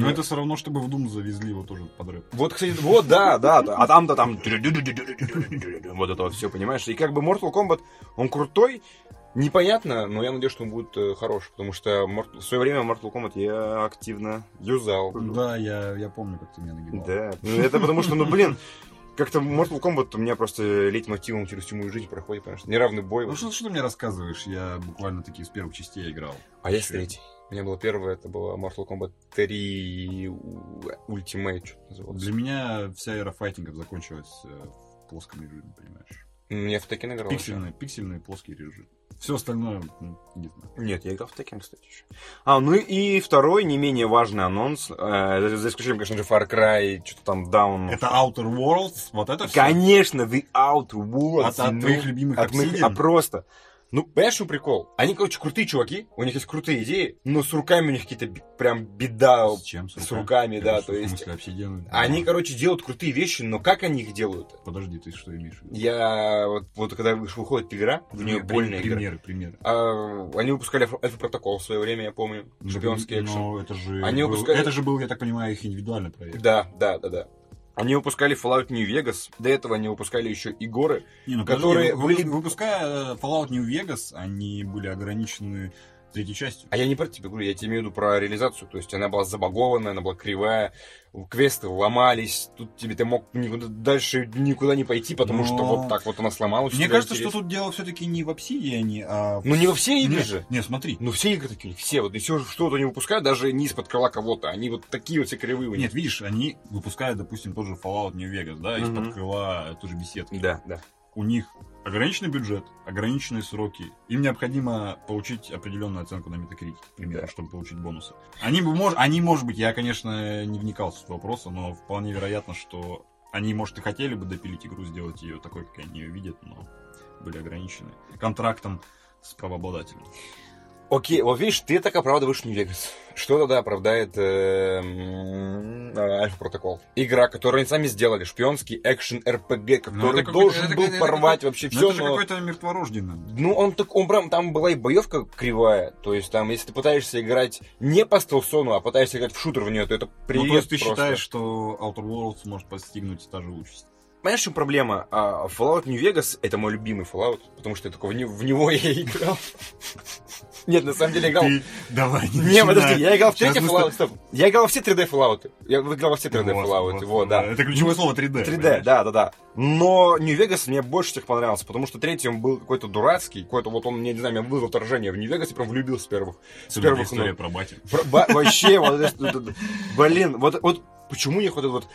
Но это все равно, чтобы в Doom завезли его тоже под рэп. Вот, кстати, вот, да, да. А там-то там... Вот это вот все, понимаешь? И как бы Mortal Kombat, он крутой, непонятно, но я надеюсь, что он будет э, хороший, потому что в свое время Mortal Kombat я активно юзал. Да, я, я помню, как ты меня нагибал. Да. Ну, это потому что, ну, блин, как-то Mortal Kombat у меня просто лейтмотивом через всю мою жизнь проходит, потому что неравный бой. Ну что, что ты мне рассказываешь? Я буквально таки с первых частей играл. А я с третьей. У меня было первое, это было Mortal Kombat 3 Ultimate, что называлось. Для меня вся эра файтингов закончилась э, в плоском режиме, понимаешь? М, Я в Tekken играл. еще. Пиксельный, пиксельный плоский режим. Все остальное, ну, не знаю. Нет, я играл в Tekken, кстати, еще. А, ну и второй, не менее важный анонс, э, за, за исключением, конечно же, Far Cry, что-то там Down. Это Outer Worlds, вот это все? Конечно, The Outer Worlds. От, от ну, твоих любимых от моих- а просто. Ну, понимаешь, что прикол? Они, короче, крутые чуваки, у них есть крутые идеи, но с руками у них какие-то прям беда. С чем? с руками, да, Что, то в есть- смысле? Они, короче, делают крутые вещи, но как они их делают? Подожди, ты что имеешь в виду? Я вот, вот когда выходит игра, в нее больно играть. Примеры, примеры. А, они выпускали Альфа Протокол в свое время, я помню. Ну, Шпионский экшен. Но это же, Они был, выпускали- это же был, я так понимаю, их индивидуальный проект. Да, да, да, да. Они выпускали Fallout New Vegas. До этого они выпускали еще и горы. Не, ну, которые которые были- выпуская э, Fallout New Vegas, они были ограничены третьей частью. А я не про тебя говорю, я тебе имею в виду про реализацию. То есть она была забагованная, она была кривая, квесты ломались, тут тебе ты мог никуда, дальше никуда не пойти, потому Но- что вот так вот она сломалась. Мне кажется, интерес. что тут дело все-таки не в Obsidian, а... в- Ну не во все игры не, же. Не, смотри. Ну все игры такие, все. Вот и все, что вот они выпускают, даже не из-под крыла кого-то. Они вот такие вот все кривые них. Нет, видишь, они выпускают, допустим, тот же Fallout New Vegas, да, из-под крыла той же беседки. Да, да. У них ограниченный бюджет, ограниченные сроки. Им необходимо получить определенную оценку на Metacritic, к примеру, Да. чтобы получить бонусы. Они, бы, мож... они, может быть, я, конечно, не вникал в этот вопрос, но вполне вероятно, что они, может, и хотели бы допилить игру, сделать ее такой, как они ее видят, но были ограничены контрактом с правообладателем. Окей, вот видишь, ты так оправдываешь Нью-Вегас. Что тогда оправдает э, м, э, Альфа Протокол? Игра, которую они сами сделали, шпионский экшен РПГ, который Ну, это какой-то- должен это- был это- порвать это- вообще Ну, все, это же но... какой-то мертворожденный. Ну, он так, он прям, там была и боевка кривая, то есть там, если ты пытаешься играть не по стелсону, а пытаешься играть в шутер в нее, то это привет Ну, то есть ты просто. считаешь, что Outer Worlds может постигнуть та же участь? Понимаешь, в чем проблема? А, Fallout New Vegas — это мой любимый Fallout, потому что я только в, не- в него я играл. Нет, на самом деле я играл... Ты давай не Не, подожди, я играл в третий Fallout, стоп. Я играл во все 3D Fallout. Я играл во все 3D Вот, Fallout, вот, да. Это ключевое слово 3D. 3D, понимаешь? да, да, да. Но Нью-Вегас мне больше всех понравился, потому что третий он был какой-то дурацкий, какой-то вот он, мне не знаю, меня вызвал отторжение. В Нью-Вегас я прям влюбился с первых. С первых история про батю. Вообще, вот блин, вот, вот почему не хватает вот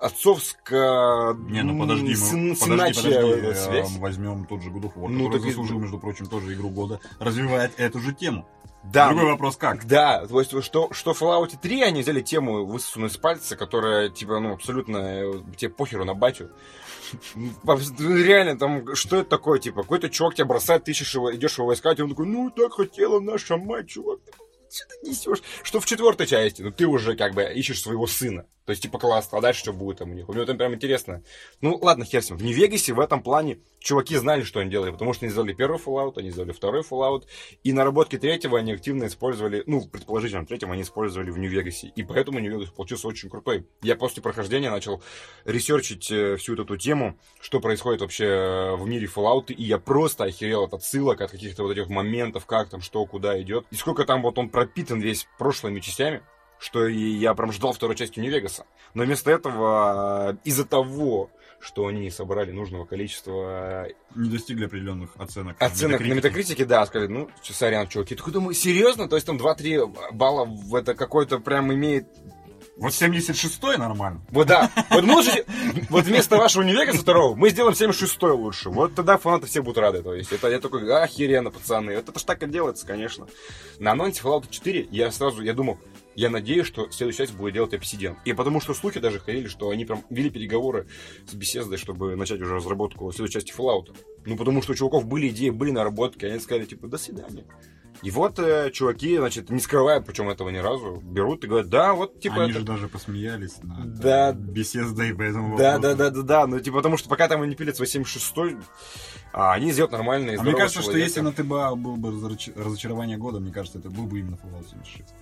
отцовская Не, ну подожди, мы, сын- подожди, подожди, э, связь. возьмем тот же God of War, Ну, который так и- заслужил, между прочим, тоже игру года, развивает эту же тему. Да, Другой вопрос, как? Да, то есть что, что в Fallout 3 они взяли тему высосанную из пальца, которая, типа, ну, абсолютно э, тебе похеру на батю. Реально, там, что это такое, типа, какой-то чувак тебя бросает, ты ищешь его, идешь его искать, и он такой, ну, так хотела наша мать, чувак, что ты несешь? Что в четвертой части, ну, ты уже, как бы, ищешь своего сына. То есть, типа, классно, а дальше что будет там у них? У него там прям интересно. Ну, ладно, хер с ним. В Нью-Вегасе в этом плане чуваки знали, что они делали, потому что они сделали первый Fallout, они сделали второй Fallout, и наработки третьего они активно использовали, ну, предположительно, третьего они использовали в Нью-Вегасе. И поэтому Нью-Вегас получился очень крутой. Я после прохождения начал ресерчить э, всю эту тему, что происходит вообще э, в мире Fallout, и я просто охерел от отсылок, от каких-то вот этих моментов, как там, что, куда идет. И сколько там вот он пропитан весь прошлыми частями, что и я прям ждал второй части Нью-Вегаса. Но вместо этого, э, из-за того, что они не собрали нужного количества Не достигли определенных оценок. оценок на метакритике, да, сказали, ну, сорян, чуваки. Такой думаю, серьезно? То есть там 2-3 балла в это какой-то прям имеет... Вот 76-й нормально. Вот да. Вот лучше... Вот вместо вашего Нью-Вегаса второго мы сделаем 76-й лучше. Вот тогда фанаты все будут рады. То есть это я такой, охеренно, пацаны. Вот это ж так и делается, конечно. На анонсе Fallout 4 я сразу, я думал, я надеюсь, что следующая часть будет делать Obsidian. И потому что слухи даже ходили, что они прям вели переговоры с Bethesda, чтобы начать уже разработку следующей части Fallout. Ну, потому что у чуваков были идеи, были наработки, они сказали, типа, до свидания. И вот э, чуваки, значит, не скрывая, причем этого ни разу, берут и говорят, да, вот, типа, Они это- же даже посмеялись на Да. беседой по этому Да, вопросу. да, да, да, да. Ну, типа, потому что пока там не пилят 86-й, а они сделают нормальные А мне кажется, что если на ТБА был бы разоч- разочарование года, мне кажется, это был бы именно Fallout 76.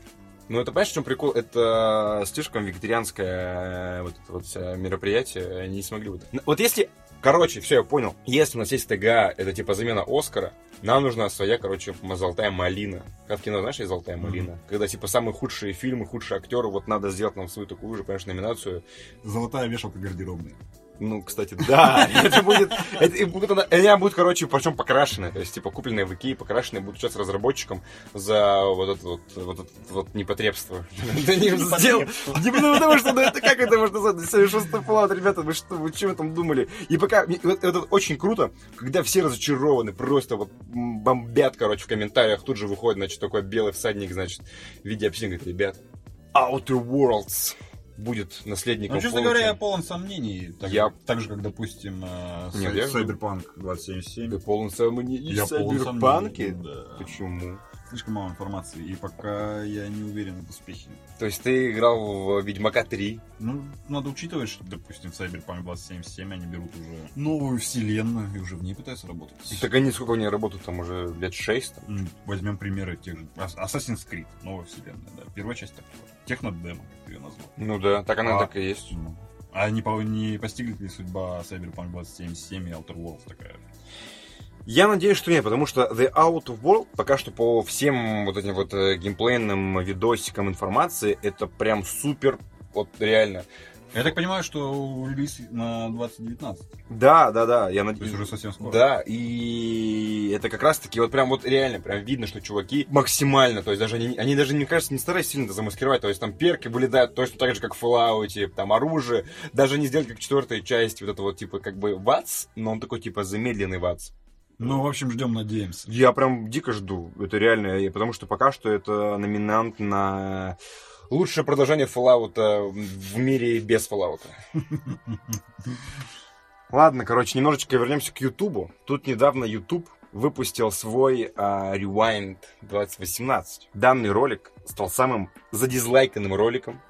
Ну, это, понимаешь, в чем прикол? Это слишком вегетарианское э, вот это вот вся мероприятие. Они не смогли вот... Вот если... Короче, все, я понял. Если у нас есть ТГА, это типа замена Оскара, нам нужна своя, короче, золотая малина. Как в кино, знаешь, есть золотая малина? Когда, типа, самые худшие фильмы, худшие актеры, вот надо сделать нам свою такую же, конечно, номинацию. Золотая вешалка гардеробная. Ну, кстати, да, это будет, это, она, они будут, короче, причем покрашенные, то есть, типа, купленные в Икее, покрашенные, будут сейчас разработчикам за вот это вот, вот, это вот непотребство. Да не сделал, не ну, потому что, ну, это как это можно назвать, 76 Fallout, ребята, вы что, вы чем там думали? И пока, это очень круто, когда все разочарованы, просто вот бомбят, короче, в комментариях, тут же выходит, значит, такой белый всадник, значит, в виде говорит, ребят, Outer Worlds будет наследником Ну, честно Fallout. говоря, я полон сомнений. Так, Я- так же, как, допустим, э, Нет, Cyberpunk 2077. Ты полон сомнений Я в полон сомнений, да. Почему? Слишком мало информации, и пока я не уверен в успехе. То есть ты играл в Ведьмака 3. Ну, надо учитывать, что, допустим, в Cyberpunk 2077 они берут уже новую вселенную и уже в ней пытаются работать. Так они сколько они работают там уже лет 6? Там. Возьмем примеры тех же. Assassin's Creed, новая вселенная, да. Первая часть так. Технодемо, как ты ее назвал. Ну да, так она А. так и есть. Ну. А не, по- не постигнет ли судьба Cyberpunk 2077 и Outer Worlds такая? Я надеюсь, что нет, потому что The Out of World пока что по всем вот этим вот э, геймплейным видосикам информации, это прям супер, вот реально. Я так понимаю, что релиз на 2019. Да, да, да, я То надеюсь. есть уже совсем скоро. Да, и это как раз таки вот прям вот реально, прям видно, что чуваки максимально, то есть даже они, они даже, мне кажется, не старались сильно это замаскировать, то есть там перки вылетают точно так же, как в Fallout, там оружие, даже не сделать как четвертая часть, вот это вот типа как бы ватс, но он такой типа замедленный ватс. Ну, в общем, ждем, надеемся. Я прям дико жду, это реально, потому что пока что это номинант на лучшее продолжение Fallout в мире без Fallout. Ладно, короче, немножечко вернемся к Ютубу. Тут недавно YouTube выпустил свой а, Rewind 2018. Данный ролик стал самым задизлайканным роликом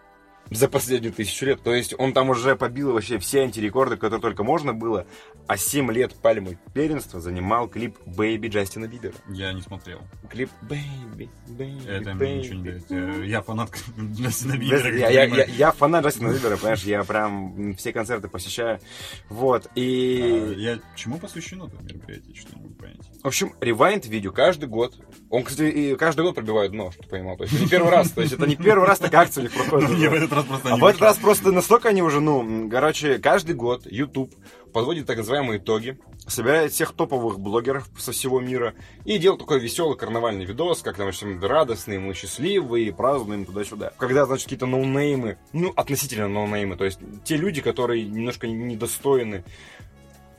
за последнюю тысячу лет. То есть он там уже побил вообще все антирекорды, которые только можно было. А 7 лет пальмы первенства занимал клип Baby Джастина Бибера. Я не смотрел. Клип Baby, Baby, Это мне ничего не дает. Я фанат Джастина Бибера. Я, я, я, я фанат Джастина Бибера, понимаешь, я прям все концерты посещаю. Вот, А, и... Я чему посвящено это мероприятие, что не могу понять. В общем, ревайнд видео каждый год. Он, кстати, и каждый год пробивает дно, что ты понимал. То есть не первый раз. То есть это не первый раз такая акция у них проходит. Мне в этот раз раз просто А в этот раз просто настолько они уже, ну, короче, каждый год YouTube подводит так называемые итоги, собирает всех топовых блогеров со всего мира и делает такой веселый карнавальный видос, как там все радостные, мы счастливые, празднуем туда-сюда. Когда, значит, какие-то ноунеймы, ну, относительно ноунеймы, то есть те люди, которые немножко недостойны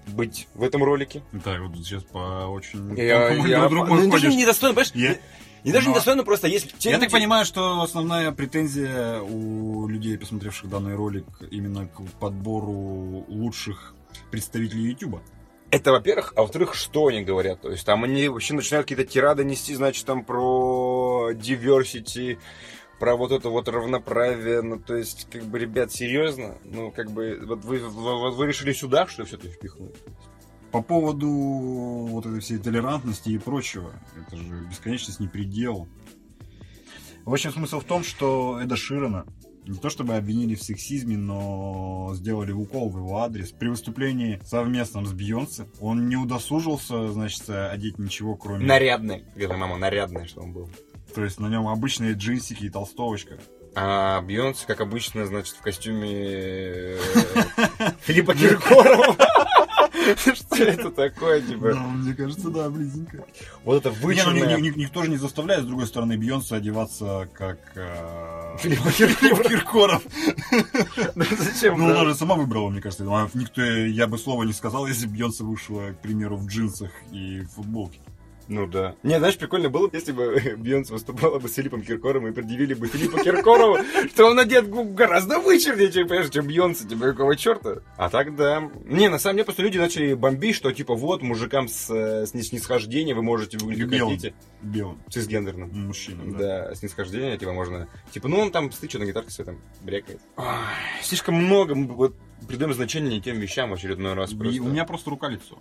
быть в этом ролике. Да, вот сейчас по очень Я, тонкому я, льду другой ну, даже недостойно, понимаешь? Я- Не даже Но- недостойно, просто есть те Я люди- так понимаю, что основная претензия у людей, посмотревших данный ролик, именно к подбору лучших представителей YouTube. Это, во-первых, а во-вторых, что они говорят? То есть там они вообще начинают какие-то тирады нести, значит, там про diversity, про вот это вот равноправие. Ну, то есть, как бы, ребят, серьезно? Ну, как бы, вот вы, вот вы решили сюда, что ли, все это впихнуть? По поводу вот этой всей толерантности и прочего, это же бесконечность не предел. В общем, смысл в том, что Эда Ширана не то чтобы обвинили в сексизме, но сделали укол в его адрес. При выступлении совместном с Бейонсе он не удосужился, значит, одеть ничего, кроме... Нарядный. Говорит мама, нарядный, что он был. То есть на нем обычные джинсики и толстовочка. А Бьонс, как обычно, значит, в костюме э, Филиппа Киркорова. Что это такое, типа? мне кажется, да, близенько. Вот это ну, вычурное... ни- ни- никто же не заставляет, с другой стороны, Бейонсе одеваться как... э, Филипп Киркоров. Ну, Зачем? Ну, да? она же сама выбрала, мне кажется. А Никто, я бы слова не сказал, если бы Бейонсе вышла, к примеру, в джинсах и футболке. Ну да. Не, знаешь, прикольно было, если бы Бьонс выступала бы с Филиппом Киркоровым и предъявили бы Филиппу Киркорову, что он одет гораздо вычурнее, чем, понимаешь, чем Бьонса, типа, какого черта? А так да. Не, на самом деле, просто люди начали бомбить, что, типа, вот, мужикам с, э, с снисхождением вы можете выглядеть как хотите. Белым Цисгендерным. мужчинам, да. Да, снисхождение, типа, можно... Типа, ну, он там, стыча на гитарке все там брекает. Ой, слишком много вот придаем значение не тем вещам в очередной раз И просто. у меня просто рука-лицо.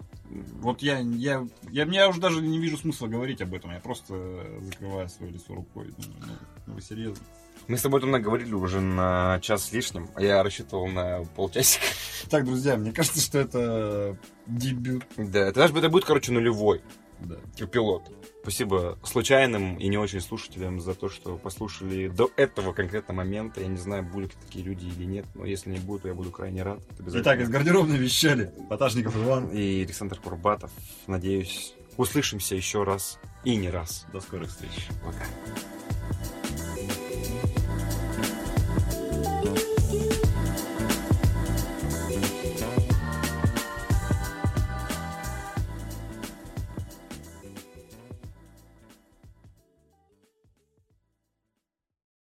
Вот я, я, я, я уже даже не вижу смысла говорить об этом. Я просто закрываю свое лицо рукой. Ну, ну вы серьезно? Мы с тобой там наговорили уже на час с лишним, а я рассчитывал на полчасика. Так, друзья, мне кажется, что это дебют. Да, это, знаешь, это будет, короче, нулевой Да. пилот. Спасибо случайным и не очень слушателям за то, что послушали до этого конкретного момента. Я не знаю, будут такие люди или нет, но если не будут, то я буду крайне рад. Итак, из гардеробной вещали. Поташников Иван. И Александр Курбатов. Надеюсь, услышимся еще раз и не раз. До скорых встреч. Пока.